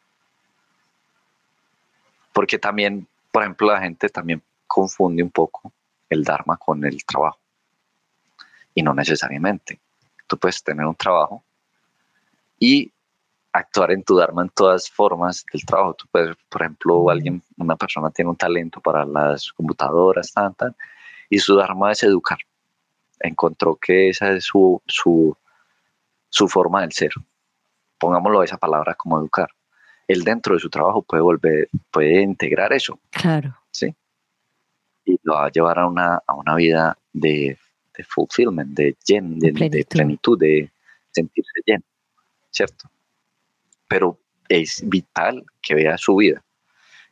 B: porque también, por ejemplo, la gente también confunde un poco el Dharma con el trabajo. Y no necesariamente. Tú puedes tener un trabajo y actuar en tu Dharma en todas formas del trabajo. Tú puedes, por ejemplo, alguien, una persona tiene un talento para las computadoras, tan, tan, y su Dharma es educar. Encontró que esa es su, su, su forma del ser. Pongámoslo esa palabra como educar él dentro de su trabajo puede volver, puede integrar eso.
A: Claro.
B: Sí. Y lo va a llevar a una, a una vida de, de fulfillment, de, lleno, de, plenitud. de, sentirse lleno, ¿cierto? Pero es vital que vea su vida,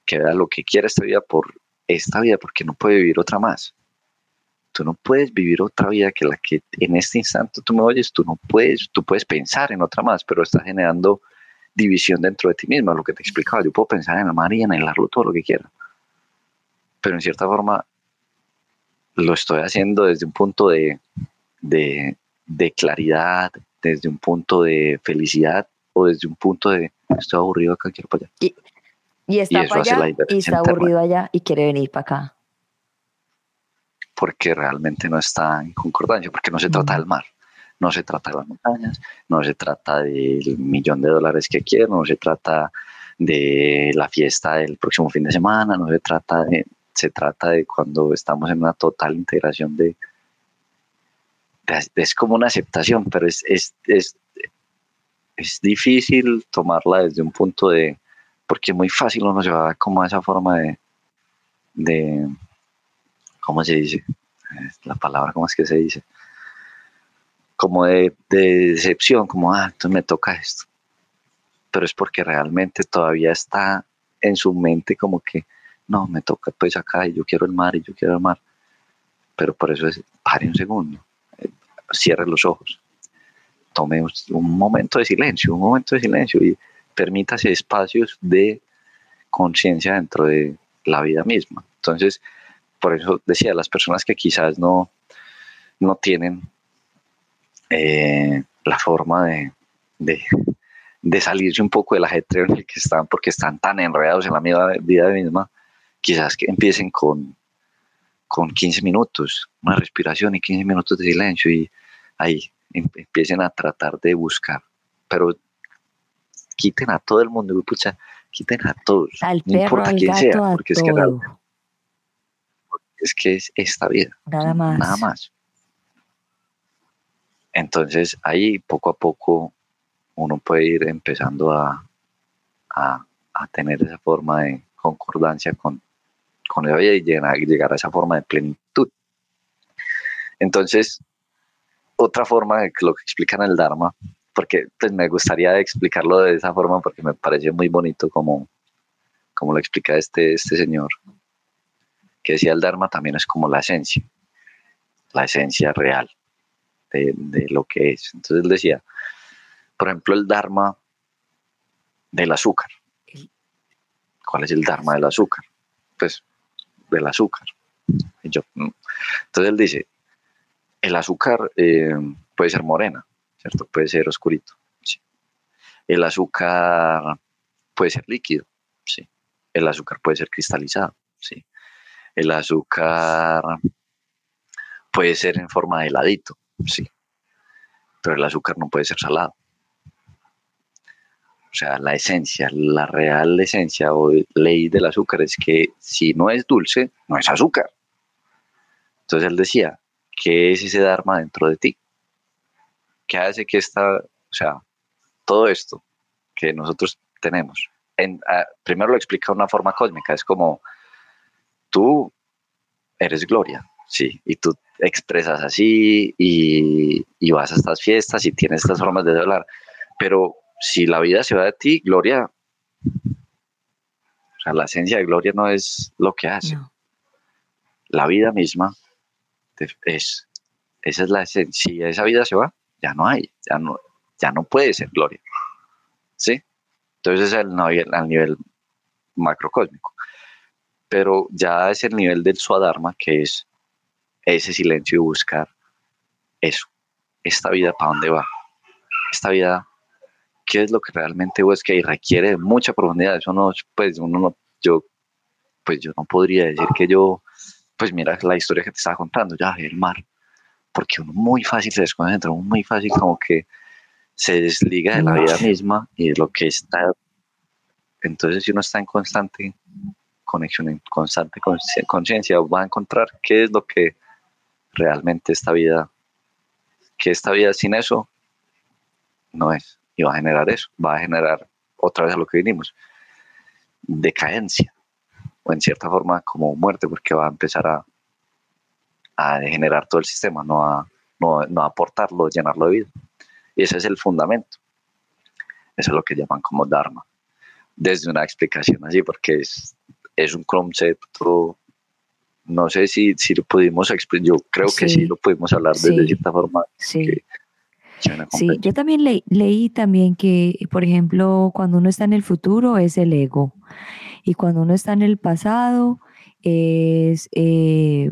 B: que vea lo que quiere esta vida por esta vida, porque no puede vivir otra más. Tú no puedes vivir otra vida que la que en este instante tú me oyes, tú no puedes, tú puedes pensar en otra más, pero estás generando división dentro de ti mismo, lo que te explicaba. Yo puedo pensar en amar y anhelarlo todo lo que quiera. Pero en cierta forma lo estoy haciendo desde un punto de, de, claridad, desde un punto de felicidad o desde un punto de estoy aburrido acá, quiero para allá.
A: Y, y está para allá y está aburrido allá y quiere venir para acá.
B: Porque realmente no está en concordancia, porque no se trata del mar no se trata de las montañas, no se trata del millón de dólares que quiero, no se trata de la fiesta del próximo fin de semana, no se trata de, se trata de cuando estamos en una total integración de, es como una aceptación, pero es, es, es, es, difícil tomarla desde un punto de, porque muy fácil uno se va como a esa forma de, de ¿cómo se dice? La palabra, ¿cómo es que se dice? Como de, decepción, como, ah, entonces me toca esto. pero es porque realmente todavía está en su mente como que, no, me toca pues acá y yo quiero el mar y yo quiero el mar. Pero por eso es, pare un segundo, eh, cierre los ojos, tome un momento de silencio, un momento de silencio y permítase espacios de conciencia dentro de la vida misma. Entonces, por eso decía, las personas que quizás no, no tienen eh, la forma de, de, salirse un poco del ajetreo en el que están, porque están tan enredados en la vida, vida misma, quizás que empiecen con, con 15 minutos, una respiración y 15 minutos de silencio y ahí em, empiecen a tratar de buscar. Pero quiten a todo el mundo, pucha, quiten a todos.
A: Al no importa quién sea, porque es que
B: es que es esta vida.
A: Nada más.
B: Nada más. Entonces ahí poco a poco uno puede ir empezando a, a, tener esa forma de concordancia con, con la y llegar, llegar a esa forma de plenitud. Entonces, otra forma de lo que explican el Dharma, porque pues me gustaría explicarlo de esa forma porque me parece muy bonito como, como lo explica este, este señor, que decía el Dharma también es como la esencia, la esencia real de, de lo que es. Entonces él decía, por ejemplo, el Dharma del azúcar. ¿Cuál es el Dharma del azúcar? Pues del azúcar. yo, mm. entonces él dice, el azúcar eh, puede ser morena, ¿cierto? Puede ser oscurito. Sí. El azúcar puede ser líquido, sí. El azúcar puede ser cristalizado, sí. El azúcar puede ser en forma de heladito, sí. Pero el azúcar no puede ser salado. O sea, la esencia, la real esencia o ley del azúcar es que si no es dulce, no es azúcar. Entonces él decía, ¿qué es ese Dharma dentro de ti? ¿Qué hace que esta, o sea, todo esto que nosotros tenemos? En, primero lo explica de una forma cósmica, es como tú eres gloria, sí, y tú expresas así y, y vas a estas fiestas y tienes estas formas de hablar, pero si la vida se va de ti, gloria, o sea, la esencia de gloria no es lo que hace. La vida misma es, esa es la esencia. Si esa vida se va, ya no hay, ya no, ya no puede ser gloria. ¿Sí? Entonces es el nivel, al nivel macrocósmico. Pero ya es el nivel del Swadharma, que es ese silencio y buscar eso. Esta vida, ¿para dónde va? Esta vida, ¿qué es lo que realmente busca y requiere mucha profundidad? Eso no, pues uno no, yo, pues yo no podría decir que yo pues mira la historia que te estaba contando, ya el mar, porque uno muy fácil se desconcentra, uno muy fácil como que se desliga de la vida misma y de lo que está. Entonces, si uno está en constante conexión, en constante conciencia, va a encontrar qué es lo que realmente esta vida, que esta vida sin eso no es. Y va a generar eso, va a generar otra vez a lo que vinimos, decadencia o en cierta forma como muerte, porque va a empezar a, a degenerar todo el sistema, no a, no, no a aportarlo, llenarlo de vida. Y ese es el fundamento. Eso es lo que llaman como Dharma. Desde una explicación así, porque es, es un concepto, no sé si, si lo pudimos explicar, yo creo que sí lo pudimos hablar de cierta forma.
A: Sí. sí, yo también leí también que, por ejemplo, cuando uno está en el futuro es el ego y cuando uno está en el pasado, es, eh,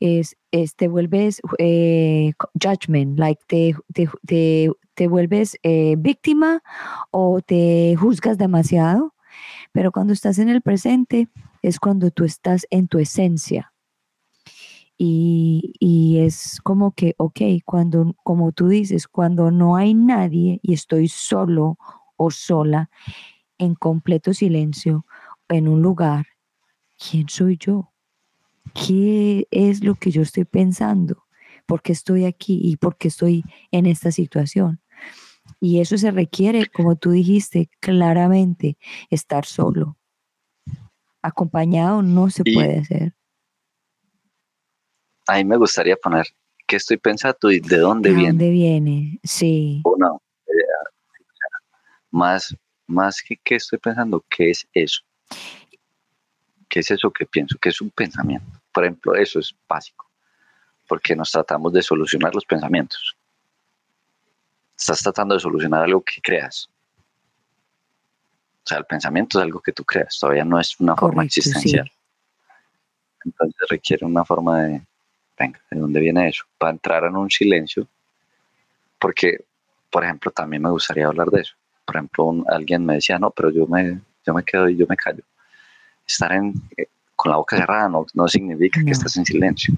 A: es, te vuelves eh, judgment, like te, te, te, vuelves eh, víctima o te juzgas demasiado. Pero cuando estás en el presente es cuando tú estás en tu esencia. Y, y, es como que, ok, cuando, como tú dices, cuando no hay nadie y estoy solo o sola, en completo silencio en un lugar, ¿quién soy yo? ¿Qué es lo que yo estoy pensando? ¿Por qué estoy aquí y por qué estoy en esta situación? Y eso se requiere, como tú dijiste claramente, estar solo. Acompañado no se puede hacer.
B: A mí me gustaría poner qué estoy pensando y de dónde
A: ¿De
B: viene.
A: dónde viene? Sí.
B: Una, más, más que qué estoy pensando, ¿qué es eso? ¿Qué es eso que pienso? ¿Qué es un pensamiento? Por ejemplo, eso es básico, porque nos tratamos de solucionar los pensamientos. Estás tratando de solucionar algo que creas. O sea, el pensamiento es algo que tú creas, todavía no es una forma existencial. Entonces requiere una forma de, venga, ¿de dónde viene eso? Para entrar en un silencio, porque, por ejemplo, también me gustaría hablar de eso. Por ejemplo, alguien me decía, no, pero yo me, yo me quedo y yo me callo. Estar en, eh, con la boca cerrada no, no significa que estás en silencio,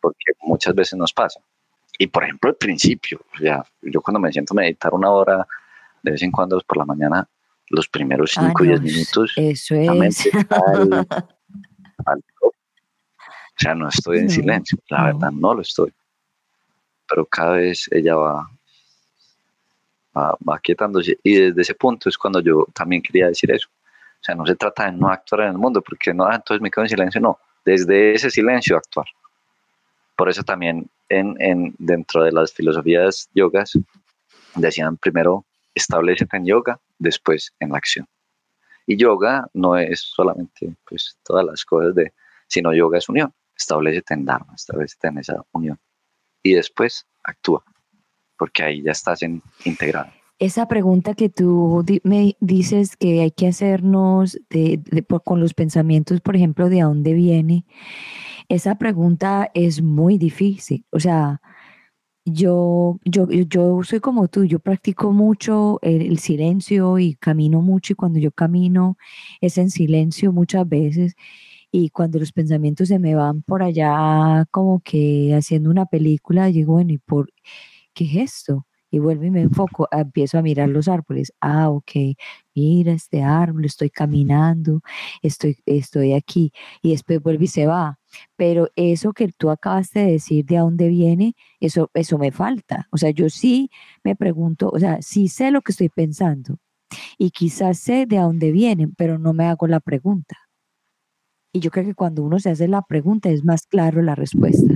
B: porque muchas veces nos pasa. Y por ejemplo, al principio, ya, yo cuando me siento a meditar una hora, de vez en cuando por la mañana, los primeros 5 o 10 minutos,
A: eso es.
B: O sea, no estoy en silencio, la verdad no lo estoy. Pero cada vez ella va, va, va quietándose. Y desde ese punto es cuando yo también quería decir eso. O sea, no se trata de no actuar en el mundo, porque no, ah, entonces me quedo en silencio, no. Desde ese silencio actuar. Por eso también en, en, dentro de las filosofías yogas decían primero establecete en yoga, después en la acción. Y yoga no es solamente pues todas las cosas de, sino yoga es unión establecete en Dharma, establecete en esa unión. Y después actúa, porque ahí ya estás en, integrado.
A: Esa pregunta que tú me dices que hay que hacernos de, con los pensamientos, por ejemplo, de a dónde viene, esa pregunta es muy difícil. O sea, yo, yo, yo soy como tú, yo practico mucho el, el, silencio y camino mucho y cuando yo camino es en silencio muchas veces y cuando los pensamientos se me van por allá como que haciendo una película, digo, bueno, ¿y por qué es esto? Y vuelvo y me enfoco, empiezo a mirar los árboles. Ah, ok, mira este árbol, estoy caminando, estoy, estoy aquí. Y después vuelve y se va. Pero eso que tú acabaste de decir de a dónde viene, eso, eso me falta. O sea, yo sí me pregunto, o sea, sí sé lo que estoy pensando y quizás sé de a dónde vienen, pero no me hago la pregunta. Y yo creo que cuando uno se hace la pregunta es más claro la respuesta.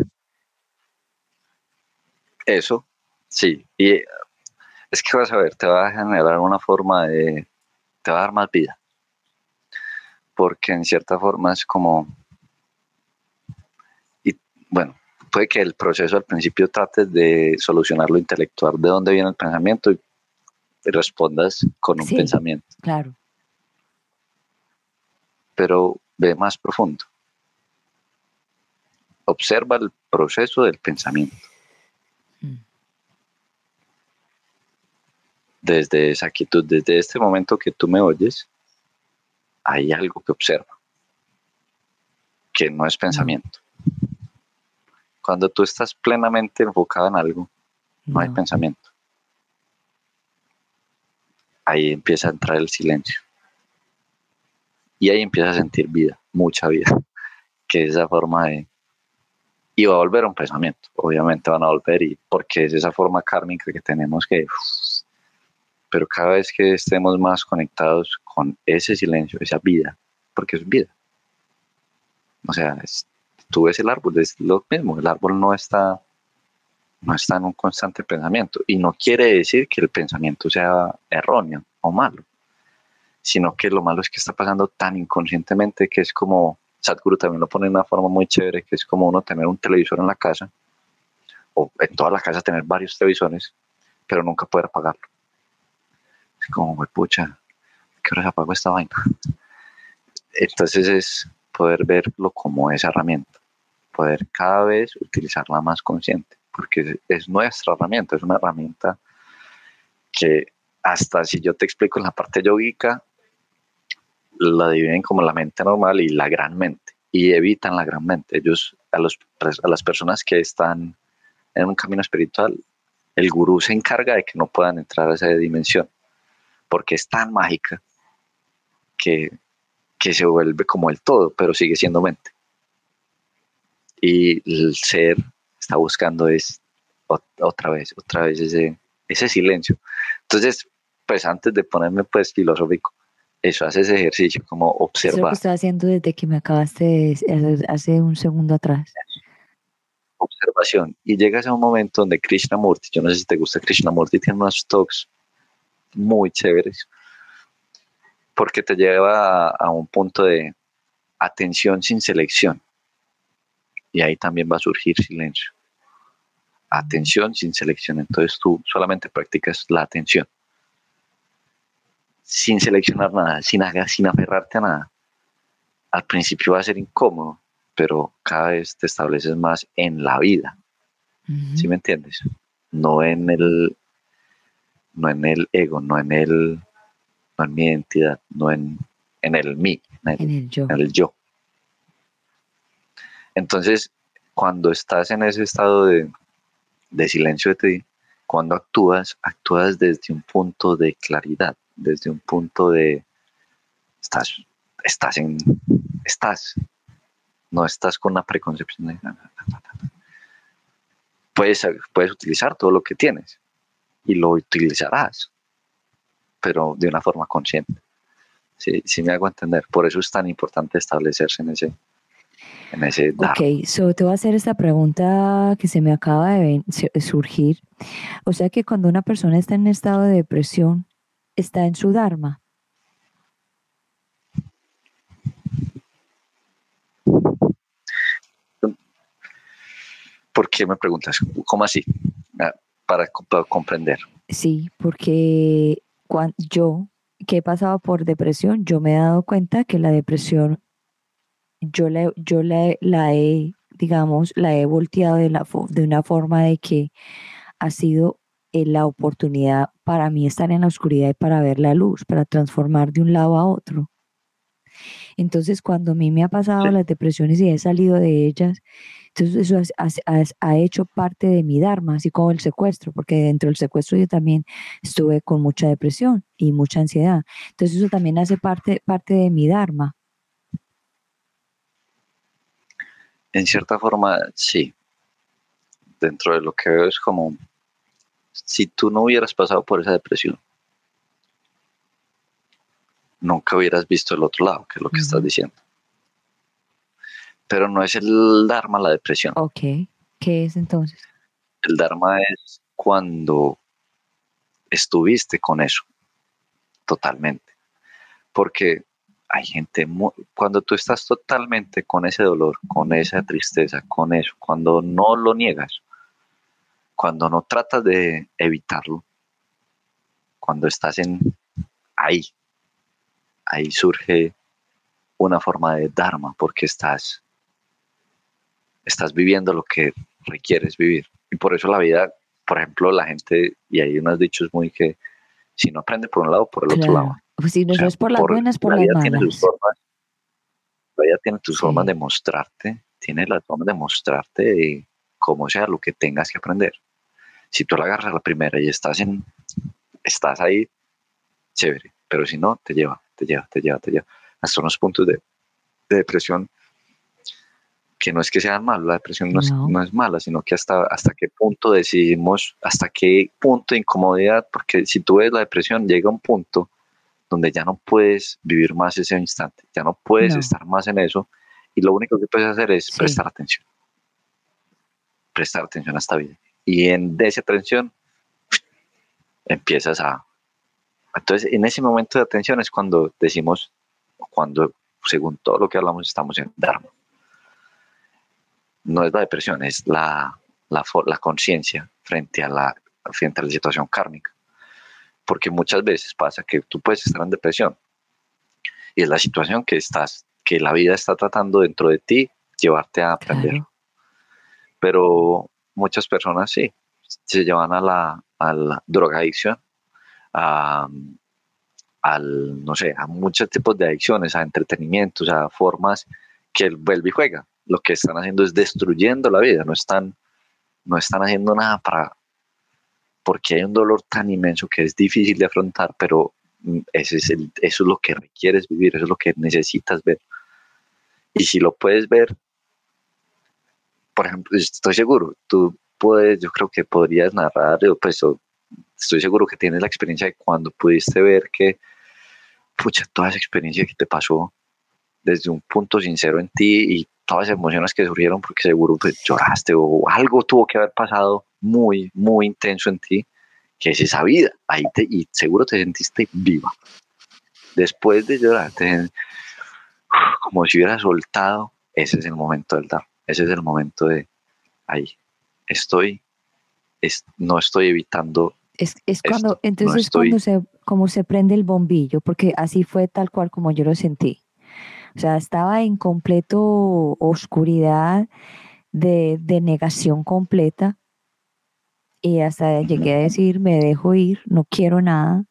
B: Eso, sí. Y eh, es que vas a ver, te va a generar una forma de, te va a dar más vida. Porque en cierta forma es como, y bueno, puede que el proceso al principio trates de solucionar lo intelectual, de dónde viene el pensamiento y respondas con un pensamiento.
A: Claro.
B: Pero ve más profundo. Observa el proceso del pensamiento. Desde esa quietud, desde este momento que tú me oyes, hay algo que observa, que no es pensamiento. Cuando tú estás plenamente enfocado en algo, no hay pensamiento. Ahí empieza a entrar el silencio y ahí empieza a sentir vida, mucha vida, que es esa forma de... Y va a volver un pensamiento, obviamente van a volver, y porque es esa forma kármica que tenemos que... Pero cada vez que estemos más conectados con ese silencio, esa vida, porque es vida. O sea, tú ves el árbol, es lo mismo, el árbol no está, no está en un constante pensamiento y no quiere decir que el pensamiento sea erróneo o malo sino que lo malo es que está pasando tan inconscientemente que es como, Sadhguru también lo pone de una forma muy chévere, que es como uno tener un televisor en la casa, o en toda la casa tener varios televisores, pero nunca poder apagarlo. Como, pucha, ¿qué hora se apagó esta vaina? Entonces es poder verlo como esa herramienta, poder cada vez utilizarla más consciente, porque es nuestra herramienta, es una herramienta que hasta si yo te explico en la parte yogica, la dividen como la mente normal y la gran mente y evitan la gran mente. Ellos, a, los, a las personas que están en un camino espiritual, el gurú se encarga de que no puedan entrar a esa dimensión porque es tan mágica que, que se vuelve como el todo, pero sigue siendo mente. Y el ser está buscando es otra vez, otra vez ese, ese silencio. Entonces, pues antes de ponerme pues filosófico, eso, hace ese ejercicio, como observar. Eso
A: lo que estaba haciendo desde que me acabaste de hace un segundo atrás.
B: Observación. Y llegas a un momento donde Krishnamurti, yo no sé si te gusta Krishnamurti, tiene unos talks muy chéveres porque te lleva a, un punto de atención sin selección. Y ahí también va a surgir silencio. Atención sin selección. Entonces tú solamente practicas la atención. Sin seleccionar nada, sin, sin aferrarte a nada. Al principio va a ser incómodo, pero cada vez te estableces más en la vida. ¿Sí me entiendes? No en el, no en el ego, no en el, no en mi identidad, no en, el mí, en el, yo. en el yo. Entonces, cuando estás en ese estado de, de silencio de ti, cuando actúas, actúas desde un punto de claridad, desde un punto de estás, estás en, estás, no estás con una preconcepción de puedes, puedes utilizar todo lo que tienes y lo utilizarás, pero de una forma consciente. Sí, sí me hago entender. Por eso es tan importante establecerse en ese, en ese
A: Ok, so te voy a hacer esta pregunta que se me acaba de surgir. O sea que cuando una persona está en estado de depresión, está en su Dharma.
B: ¿Por qué me preguntas? ¿Cómo así? Para, comprender.
A: Sí, porque cuando yo, que he pasado por depresión, yo me he dado cuenta que la depresión, yo, la, yo la, he, digamos, la he volteado de, la, de una forma de que ha sido eh, la oportunidad para mí estar en la oscuridad y para ver la luz, para transformar de un lado a otro. Entonces, cuando a mí me ha pasado las depresiones y he salido de ellas, entonces eso ha, hecho parte de mi Dharma, así como el secuestro, porque dentro del secuestro yo también estuve con mucha depresión y mucha ansiedad. Entonces eso también hace parte, parte de mi Dharma.
B: En cierta forma, sí. Dentro de lo que veo es como si tú no hubieras pasado por esa depresión, nunca hubieras visto el otro lado, que es lo que estás diciendo pero no es el Dharma la depresión.
A: Ok, ¿qué es entonces?
B: El Dharma es cuando estuviste con eso, totalmente. Porque hay gente, cuando tú estás totalmente con ese dolor, con esa tristeza, con eso, cuando no lo niegas, cuando no tratas de evitarlo, cuando estás en ahí, ahí surge una forma de Dharma, porque estás estás viviendo lo que requieres vivir. Y por eso la vida, por ejemplo, la gente, y hay unos dichos muy que si no aprende por un lado, por el otro lado.
A: Pues si no es por las buenas, por la las malas. Tiene formas,
B: la vida tiene tus formas de mostrarte, tiene las formas de mostrarte cómo sea lo que tengas que aprender. Si tú la agarras a la primera y estás en, estás ahí, chévere, pero si no, te lleva, te lleva, te lleva, te lleva. Hasta unos puntos de, de depresión que no es que sean malos, la depresión no, Es, mala, sino que hasta, hasta qué punto decidimos, hasta qué punto de incomodidad, porque si tú ves la depresión, llega un punto donde ya no puedes vivir más ese instante, ya no puedes estar más en eso, y lo único que puedes hacer es prestar atención, prestar atención a esta vida. Y en de esa atención empiezas a... Entonces, en ese momento de atención es cuando decimos, cuando según todo lo que hablamos, estamos en Dharma no es la depresión, es la, la, la conciencia frente, a la, frente a la situación kármica. Porque muchas veces pasa que tú puedes estar en depresión y es la situación que estás, que la vida está tratando dentro de ti llevarte a aprender. Pero muchas personas sí, se llevan a la, a la drogadicción, a, al, no sé, a muchos tipos de adicciones, a entretenimientos, a formas que él vuelve y juega lo que están haciendo es destruyendo la vida, no están, no están haciendo nada para, porque hay un dolor tan inmenso que es difícil de afrontar, pero mm, ese es el, eso es lo que requieres vivir, eso es lo que necesitas ver. Y si lo puedes ver, por ejemplo, estoy seguro, tú puedes, yo creo que podrías narrar, pues estoy seguro que tienes la experiencia de cuando pudiste ver que, pucha, toda esa experiencia que te pasó desde un punto sincero en ti y todas las emociones que surgieron porque seguro pues, lloraste o algo tuvo que haber pasado muy, muy intenso en ti que es esa vida. Ahí te, y seguro te sentiste viva. Después de llorar, como si hubiera soltado, ese es el momento del dar. Ese es el momento de ahí. Estoy, no estoy evitando.
A: Es, cuando, entonces cuando se, como se prende el bombillo, porque así fue tal cual como yo lo sentí. O sea, estaba en completo oscuridad de, de negación completa y hasta llegué a decir, me dejo ir, no quiero nada.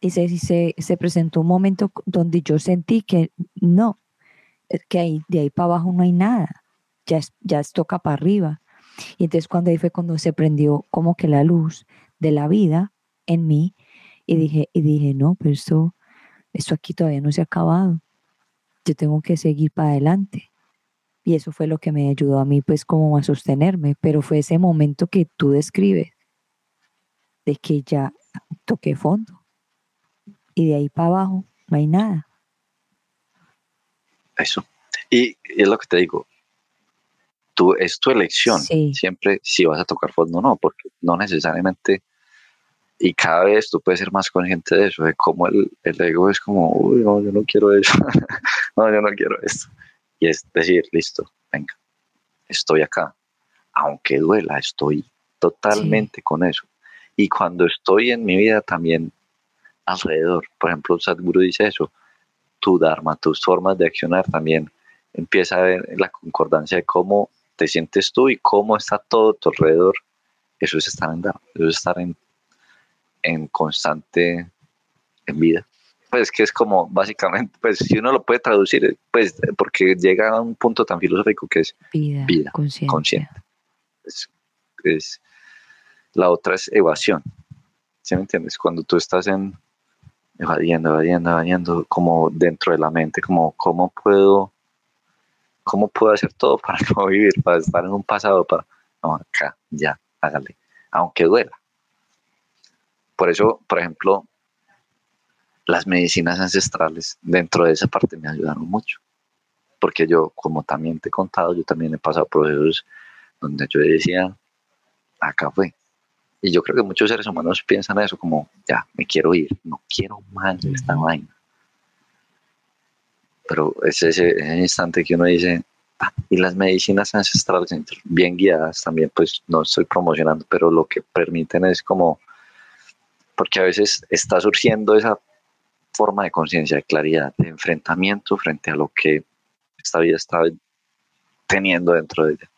A: Y se, se, se presentó un momento donde yo sentí que no, que ahí, de ahí para abajo no hay nada, ya, es, ya es toca para arriba. Y entonces cuando ahí fue cuando se prendió como que la luz de la vida en mí y dije, y dije, no, pero esto, esto aquí todavía no se ha acabado. Yo tengo que seguir para adelante. Y eso fue lo que me ayudó a mí, pues, como a sostenerme. Pero fue ese momento que tú describes, de que ya toqué fondo. Y de ahí para abajo no hay nada.
B: Eso. Y, es lo que te digo, tú, es tu elección. Siempre si vas a tocar fondo o no, porque no necesariamente y cada vez tú puedes ser más consciente de eso, de cómo el, el ego es como, uy, no, yo no quiero eso, no, yo no quiero esto. Y es decir, listo, venga, estoy acá. Aunque duela, estoy totalmente con eso. Y cuando estoy en mi vida también alrededor, por ejemplo, Sadhguru dice eso, tu Dharma, tus formas de accionar también empieza a ver la concordancia de cómo te sientes tú y cómo está todo tu alrededor. Eso es estar en eso es estar en en constante en vida. Pues que es como básicamente, pues si uno lo puede traducir, pues porque llega a un punto tan filosófico que es vida, consciente. Es, la otra es evasión. ¿Sí me entiendes? Cuando tú estás en evadiendo, evadiendo, evadiendo, como dentro de la mente, como cómo puedo, cómo puedo hacer todo para no vivir, para estar en un pasado, para no acá, ya, hágale, aunque duela. Por eso, por ejemplo, las medicinas ancestrales dentro de esa parte me ayudaron mucho. Porque yo, como también te he contado, yo también he pasado procesos donde yo decía, acá fue. Y yo creo que muchos seres humanos piensan eso como, ya, me quiero ir, no quiero más de esta vaina. Pero es ese, ese instante que uno dice, ah, y las medicinas ancestrales bien guiadas también, pues no estoy promocionando, pero lo que permiten es como porque a veces está surgiendo esa forma de conciencia, de claridad, de enfrentamiento frente a lo que esta vida está teniendo dentro de ella.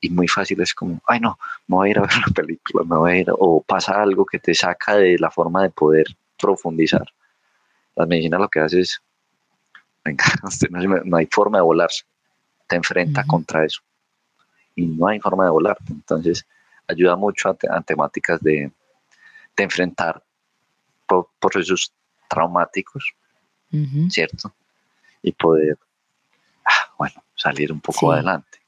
B: Y muy fácil es como, ay no, me voy a ir a ver una película, me voy a ir, o pasa algo que te saca de la forma de poder profundizar. La medicina lo que hace es, no hay forma de volarse, te enfrenta contra eso. Y no hay forma de volarte. Entonces, ayuda mucho a temáticas de, de enfrentar procesos traumáticos, ¿cierto? Y poder, ah, bueno, salir un poco adelante.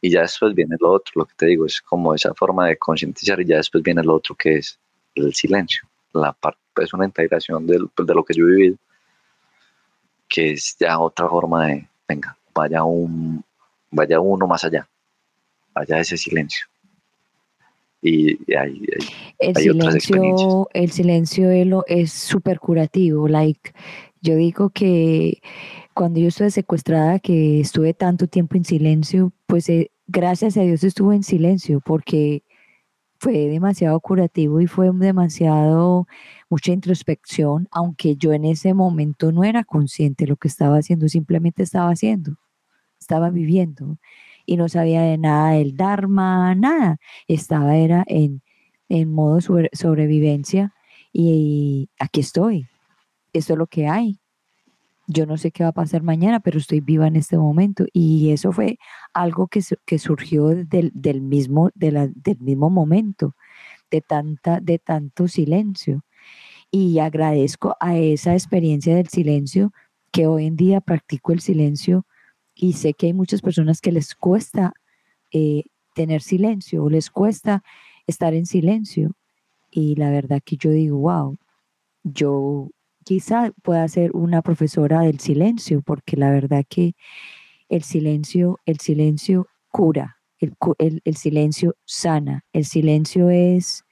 B: Y ya después viene lo otro, lo que te digo, es como esa forma de concientizar y ya después viene lo otro que es el silencio. La parte, es una integración pues, de lo que yo he vivido, que es ya otra forma de, venga, vaya, un, vaya uno más allá, vaya ese silencio y hay,
A: el silencio, El silencio es súper curativo. Like, yo digo que cuando yo estuve secuestrada, que estuve tanto tiempo en silencio, pues eh, gracias a Dios estuve en silencio porque fue demasiado curativo y fue demasiado mucha introspección, aunque yo en ese momento no era consciente de lo que estaba haciendo, simplemente estaba haciendo, estaba viviendo y no sabía de nada del Dharma, nada. Estaba era en, en modo sobrevivencia y aquí estoy. Esto es lo que hay. Yo no sé qué va a pasar mañana, pero estoy viva en este momento. Y eso fue algo que, que surgió del, del mismo, de del mismo momento, de, tanta, de tanto silencio. Y agradezco a esa experiencia del silencio que hoy en día practico el silencio y sé que hay muchas personas que les cuesta eh, tener silencio o les cuesta estar en silencio. Y la verdad que yo digo, wow, yo quizá pueda ser una profesora del silencio, porque la verdad que el silencio, el silencio cura, el, el silencio sana, el silencio es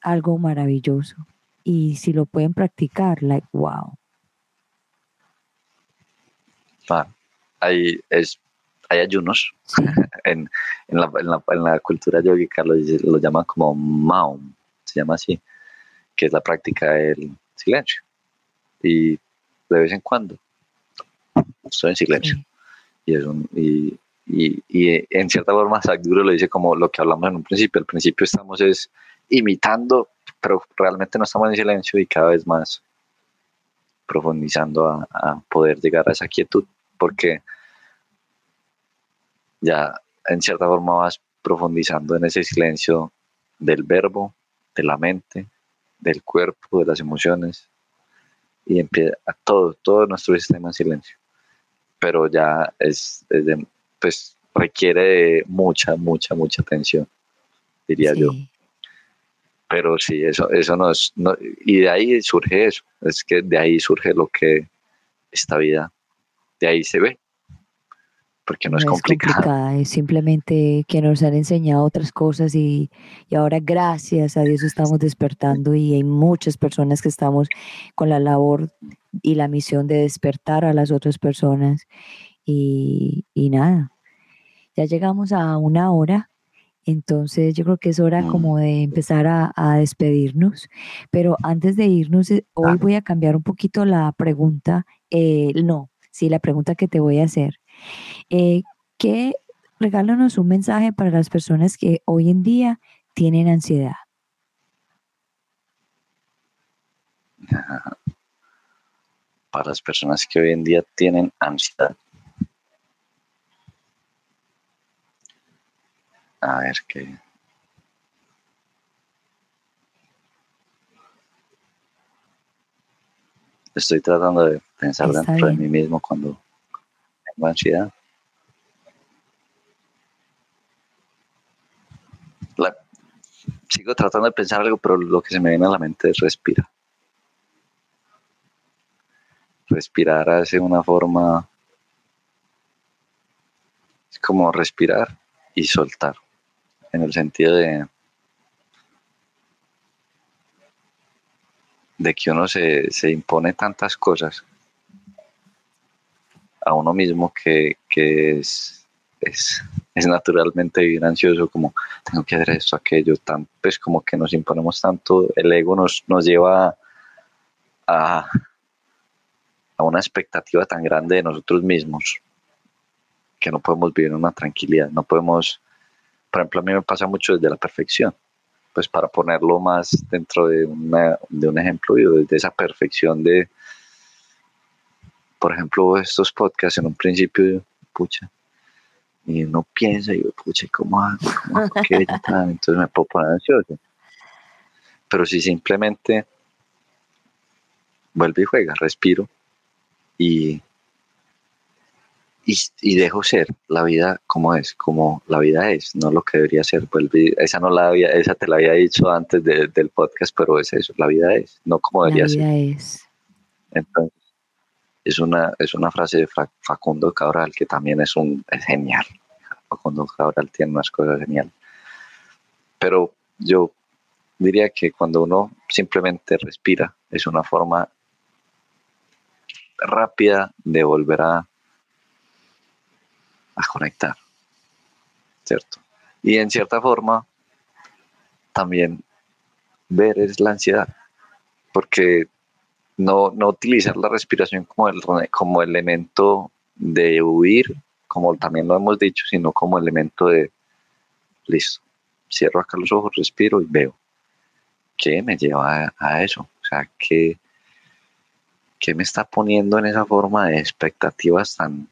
A: algo maravilloso. Y si lo pueden practicar, like, wow.
B: hay, es, hay ayunos en, en, la, en, la, en, la, cultura yogica, lo, lo llaman como Maum, se llama así, que es la práctica del silencio. Y de vez en cuando estoy en silencio. Y, es un, y, y, y, en cierta forma Sadhguru lo dice como lo que hablamos en un principio. Al principio estamos es imitando, pero realmente no estamos en silencio y cada vez más profundizando a, a poder llegar a esa quietud, porque ya en cierta forma vas profundizando en ese silencio del verbo, de la mente, del cuerpo, de las emociones, y empieza todo, todo nuestro sistema en silencio. Pero ya es, pues requiere de mucha, mucha, mucha atención, diría yo. Pero sí, eso, eso nos, no, y de ahí surge eso, es que de ahí surge lo que esta vida, de ahí se ve, porque no, es, complicada.
A: Es simplemente que nos han enseñado otras cosas y, y, ahora gracias a Dios estamos despertando y hay muchas personas que estamos con la labor y la misión de despertar a las otras personas y, y nada, ya llegamos a una hora. Entonces yo creo que es hora como de empezar a, a despedirnos. Pero antes de irnos, eh, hoy voy a cambiar un poquito la pregunta. Eh, no, sí, la pregunta que te voy a hacer. Eh, que regálanos un mensaje para las personas que hoy en día tienen ansiedad.
B: Para las personas que hoy en día tienen ansiedad. A ver qué. Estoy tratando de pensar dentro de mí mismo cuando tengo ansiedad. sigo tratando de pensar algo, pero lo que se me viene a la mente es respirar. Respirar hace una forma. Es como respirar y soltar en el sentido de, de que uno se, se impone tantas cosas a uno mismo que, que es, es, es, naturalmente bien ansioso, como tengo que hacer esto, aquello, tan, pues como que nos imponemos tanto, el ego nos, nos lleva a, a una expectativa tan grande de nosotros mismos que no podemos vivir en una tranquilidad, no podemos por ejemplo, a mí me pasa mucho desde la perfección. Pues para ponerlo más dentro de, una, de un ejemplo, yo desde esa perfección de, por ejemplo, estos podcasts en un principio, pucha, y uno piensa, y yo, pucha, ¿cómo hago? ¿Cómo hago? ¿Qué Entonces me puedo poner ansioso. Pero si simplemente vuelve y juega, respiro y y, dejo ser la vida como es, como la vida es, no lo que debería ser. Esa no la había, esa te la había dicho antes del podcast, pero es eso, la vida es, no como debería ser. La vida es. Entonces, es una, es una frase de Facundo Cabral que también es un es genial. Facundo Cabral tiene unas cosas geniales. Pero yo diría que cuando uno simplemente respira, es una forma rápida de volver a a conectar, ¿cierto? Y en cierta forma, también ver es la ansiedad, porque no, no utilizar la respiración como, el, como elemento de huir, como también lo hemos dicho, sino como elemento de, listo, cierro acá los ojos, respiro y veo. ¿Qué me lleva a, eso? O sea, ¿qué, ¿qué me está poniendo en esa forma de expectativas tan,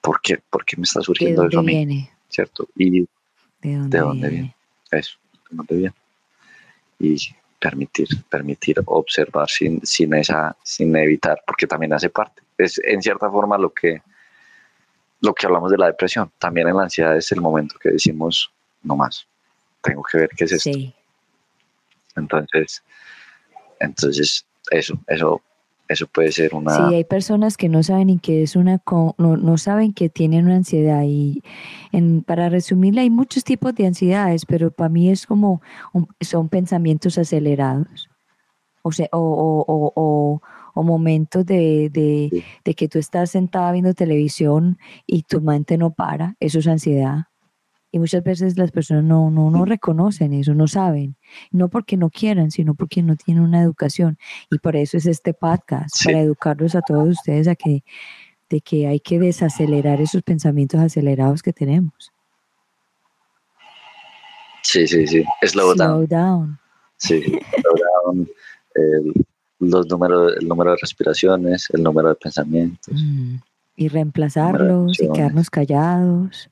B: ¿por qué, ¿por qué me está surgiendo eso a mí? Viene? ¿Cierto? Y de dónde, viene? Eso, de dónde viene. Y permitir, permitir observar sin, sin, esa, sin evitar, porque también hace parte. Es en cierta forma lo que, lo que hablamos de la depresión. También en la ansiedad es el momento que decimos, no más, tengo que ver qué es esto. Sí. Entonces, entonces, eso, eso eso puede ser una...
A: Sí, hay personas que no saben ni que es una, no, no saben que tienen una ansiedad y en, para resumirla hay muchos tipos de ansiedades, pero para mí es como, son pensamientos acelerados. O sea, o, o, o, o momentos de, de, de, que tú estás sentada viendo televisión y tu mente no para, eso es ansiedad. Y muchas veces las personas no, no, no reconocen eso, no saben. No porque no quieran, sino porque no tienen una educación. Y por eso es este podcast, para educarlos a todos ustedes a que, de que hay que desacelerar esos pensamientos acelerados que tenemos.
B: Sí, sí, sí. Slow,
A: slow down.
B: Sí, slow down. los números, el número de respiraciones, el número de pensamientos. Mm,
A: y reemplazarlos y quedarnos callados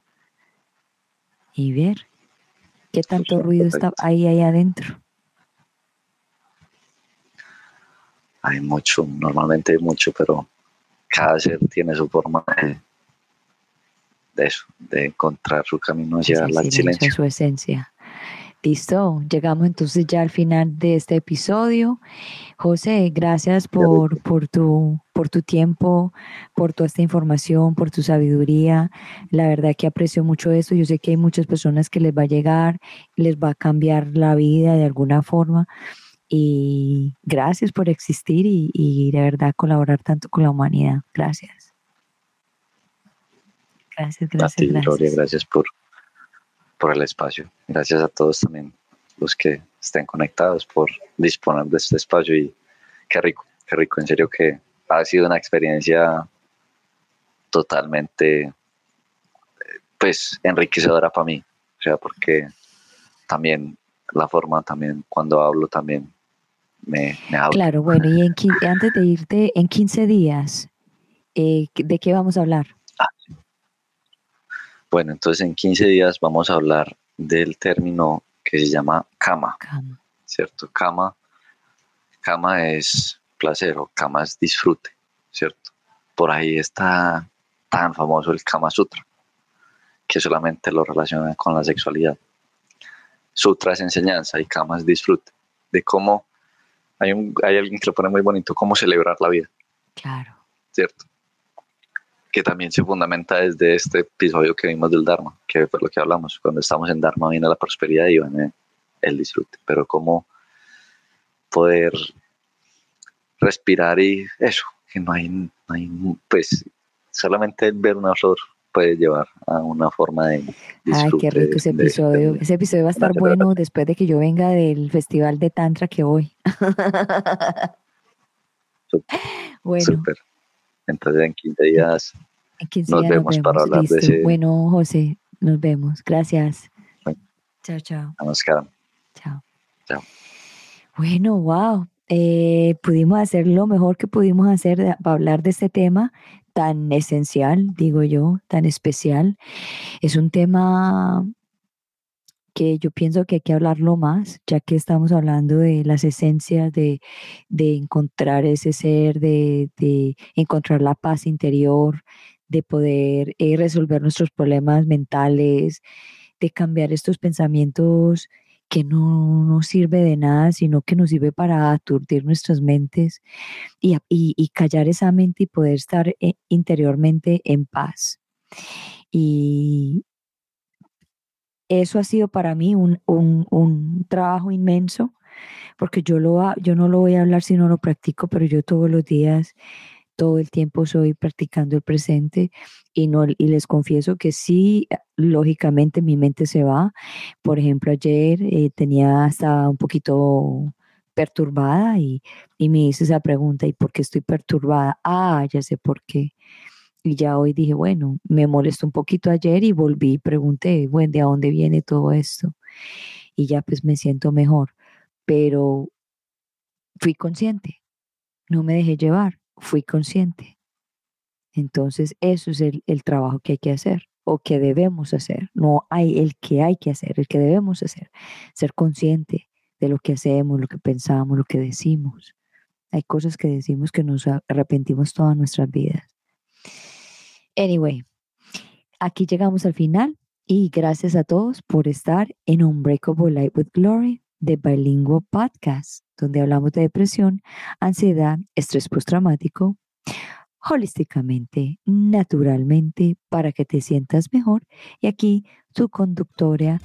A: y ver qué tanto ruido está ahí, ahí adentro.
B: Hay mucho, normalmente hay mucho, pero cada ser tiene su forma de, eso, de encontrar su camino hacia el silencio.
A: Su esencia. Listo, llegamos entonces ya al final de este episodio. José, gracias por, por, tu, por tu tiempo, por toda esta información, por tu sabiduría. La verdad que aprecio mucho esto. Yo sé que hay muchas personas que les va a llegar, les va a cambiar la vida de alguna forma. Y gracias por existir y, y de verdad colaborar tanto con la humanidad. Gracias. Gracias, gracias.
B: gracias. gracias por, por el espacio. Gracias a todos también los que estén conectados por disponer de este espacio y qué rico, qué rico, en serio que ha sido una experiencia totalmente pues enriquecedora para mí, o sea, porque también la forma también cuando hablo también me, me habla.
A: Claro, bueno, y en, antes de irte, en 15 días, eh, ¿de qué vamos a hablar? Ah,
B: bueno, entonces en 15 días vamos a hablar del término que se llama kama, ¿cierto? Kama, kama es placer o kama es disfrute, ¿cierto? Por ahí está tan famoso el Kama Sutra, que solamente lo relaciona con la sexualidad. Sutra es enseñanza y Kama es disfrute, de cómo hay, un, hay alguien que lo pone muy bonito, cómo celebrar la vida.
A: Claro.
B: ¿Cierto? Que también se fundamenta desde este episodio que vimos del Dharma, que fue lo que hablamos. Cuando estamos en Dharma viene la prosperidad y viene el disfrute, pero cómo poder respirar y eso, que no hay, no hay pues solamente ver una flor puede llevar a una forma de
A: disfrute. Ay, qué rico ese episodio. ese episodio va a estar bueno después de que yo venga del festival de Tantra que voy.
B: bueno. Super. Entonces en 15 días nos, vemos para hablar de ese.
A: Bueno, José, nos vemos. Gracias. Chao, chao.
B: Namaskaram.
A: Chao.
B: Chao.
A: Bueno, wow. Eh, pudimos hacer lo mejor que pudimos hacer para hablar de este tema tan esencial, digo yo, tan especial. Es un tema que yo pienso que hay que hablarlo más, ya que estamos hablando de las esencias de, encontrar ese ser, de, encontrar la paz interior, de poder eh, resolver nuestros problemas mentales, de cambiar estos pensamientos que no nos sirve de nada, sino que nos sirve para aturdir nuestras mentes y, y callar esa mente y poder estar eh, interiormente en paz. Y, eso ha sido para mí un, un, trabajo inmenso, porque yo, lo, yo no lo voy a hablar si no lo practico, pero yo todos los días, todo el tiempo soy practicando el presente y, no, y les confieso que sí, lógicamente mi mente se va. Por ejemplo, ayer eh, tenía hasta un poquito perturbada y, y me hice esa pregunta, ¿y por qué estoy perturbada? Ah, ya sé por qué. Y ya hoy dije, bueno, me molestó un poquito ayer y volví y pregunté, bueno, ¿de dónde viene todo esto? Y ya pues me siento mejor. Pero fui consciente, no me dejé llevar, fui consciente. Entonces, eso es el, el, trabajo que hay que hacer o que debemos hacer. No hay el que hay que hacer, el que debemos hacer. Ser consciente de lo que hacemos, lo que pensamos, lo que decimos. Hay cosas que decimos que nos arrepentimos todas nuestras vidas. Anyway, aquí llegamos al final y gracias a todos por estar en Unbreakable Light with Glory de Bilingual Podcast. donde hablamos de depresión, ansiedad, estrés postraumático, holísticamente, naturalmente, para que te sientas mejor. Y aquí tu conductora,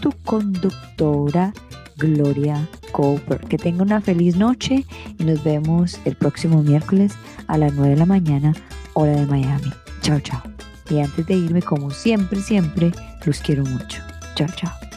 A: tu conductora Gloria Cooper. Que tenga una feliz noche y nos vemos el próximo miércoles a las 9 de la mañana, hora de Miami. Chao, chao. Y antes de irme, como siempre, siempre, los quiero mucho. Chao, chao.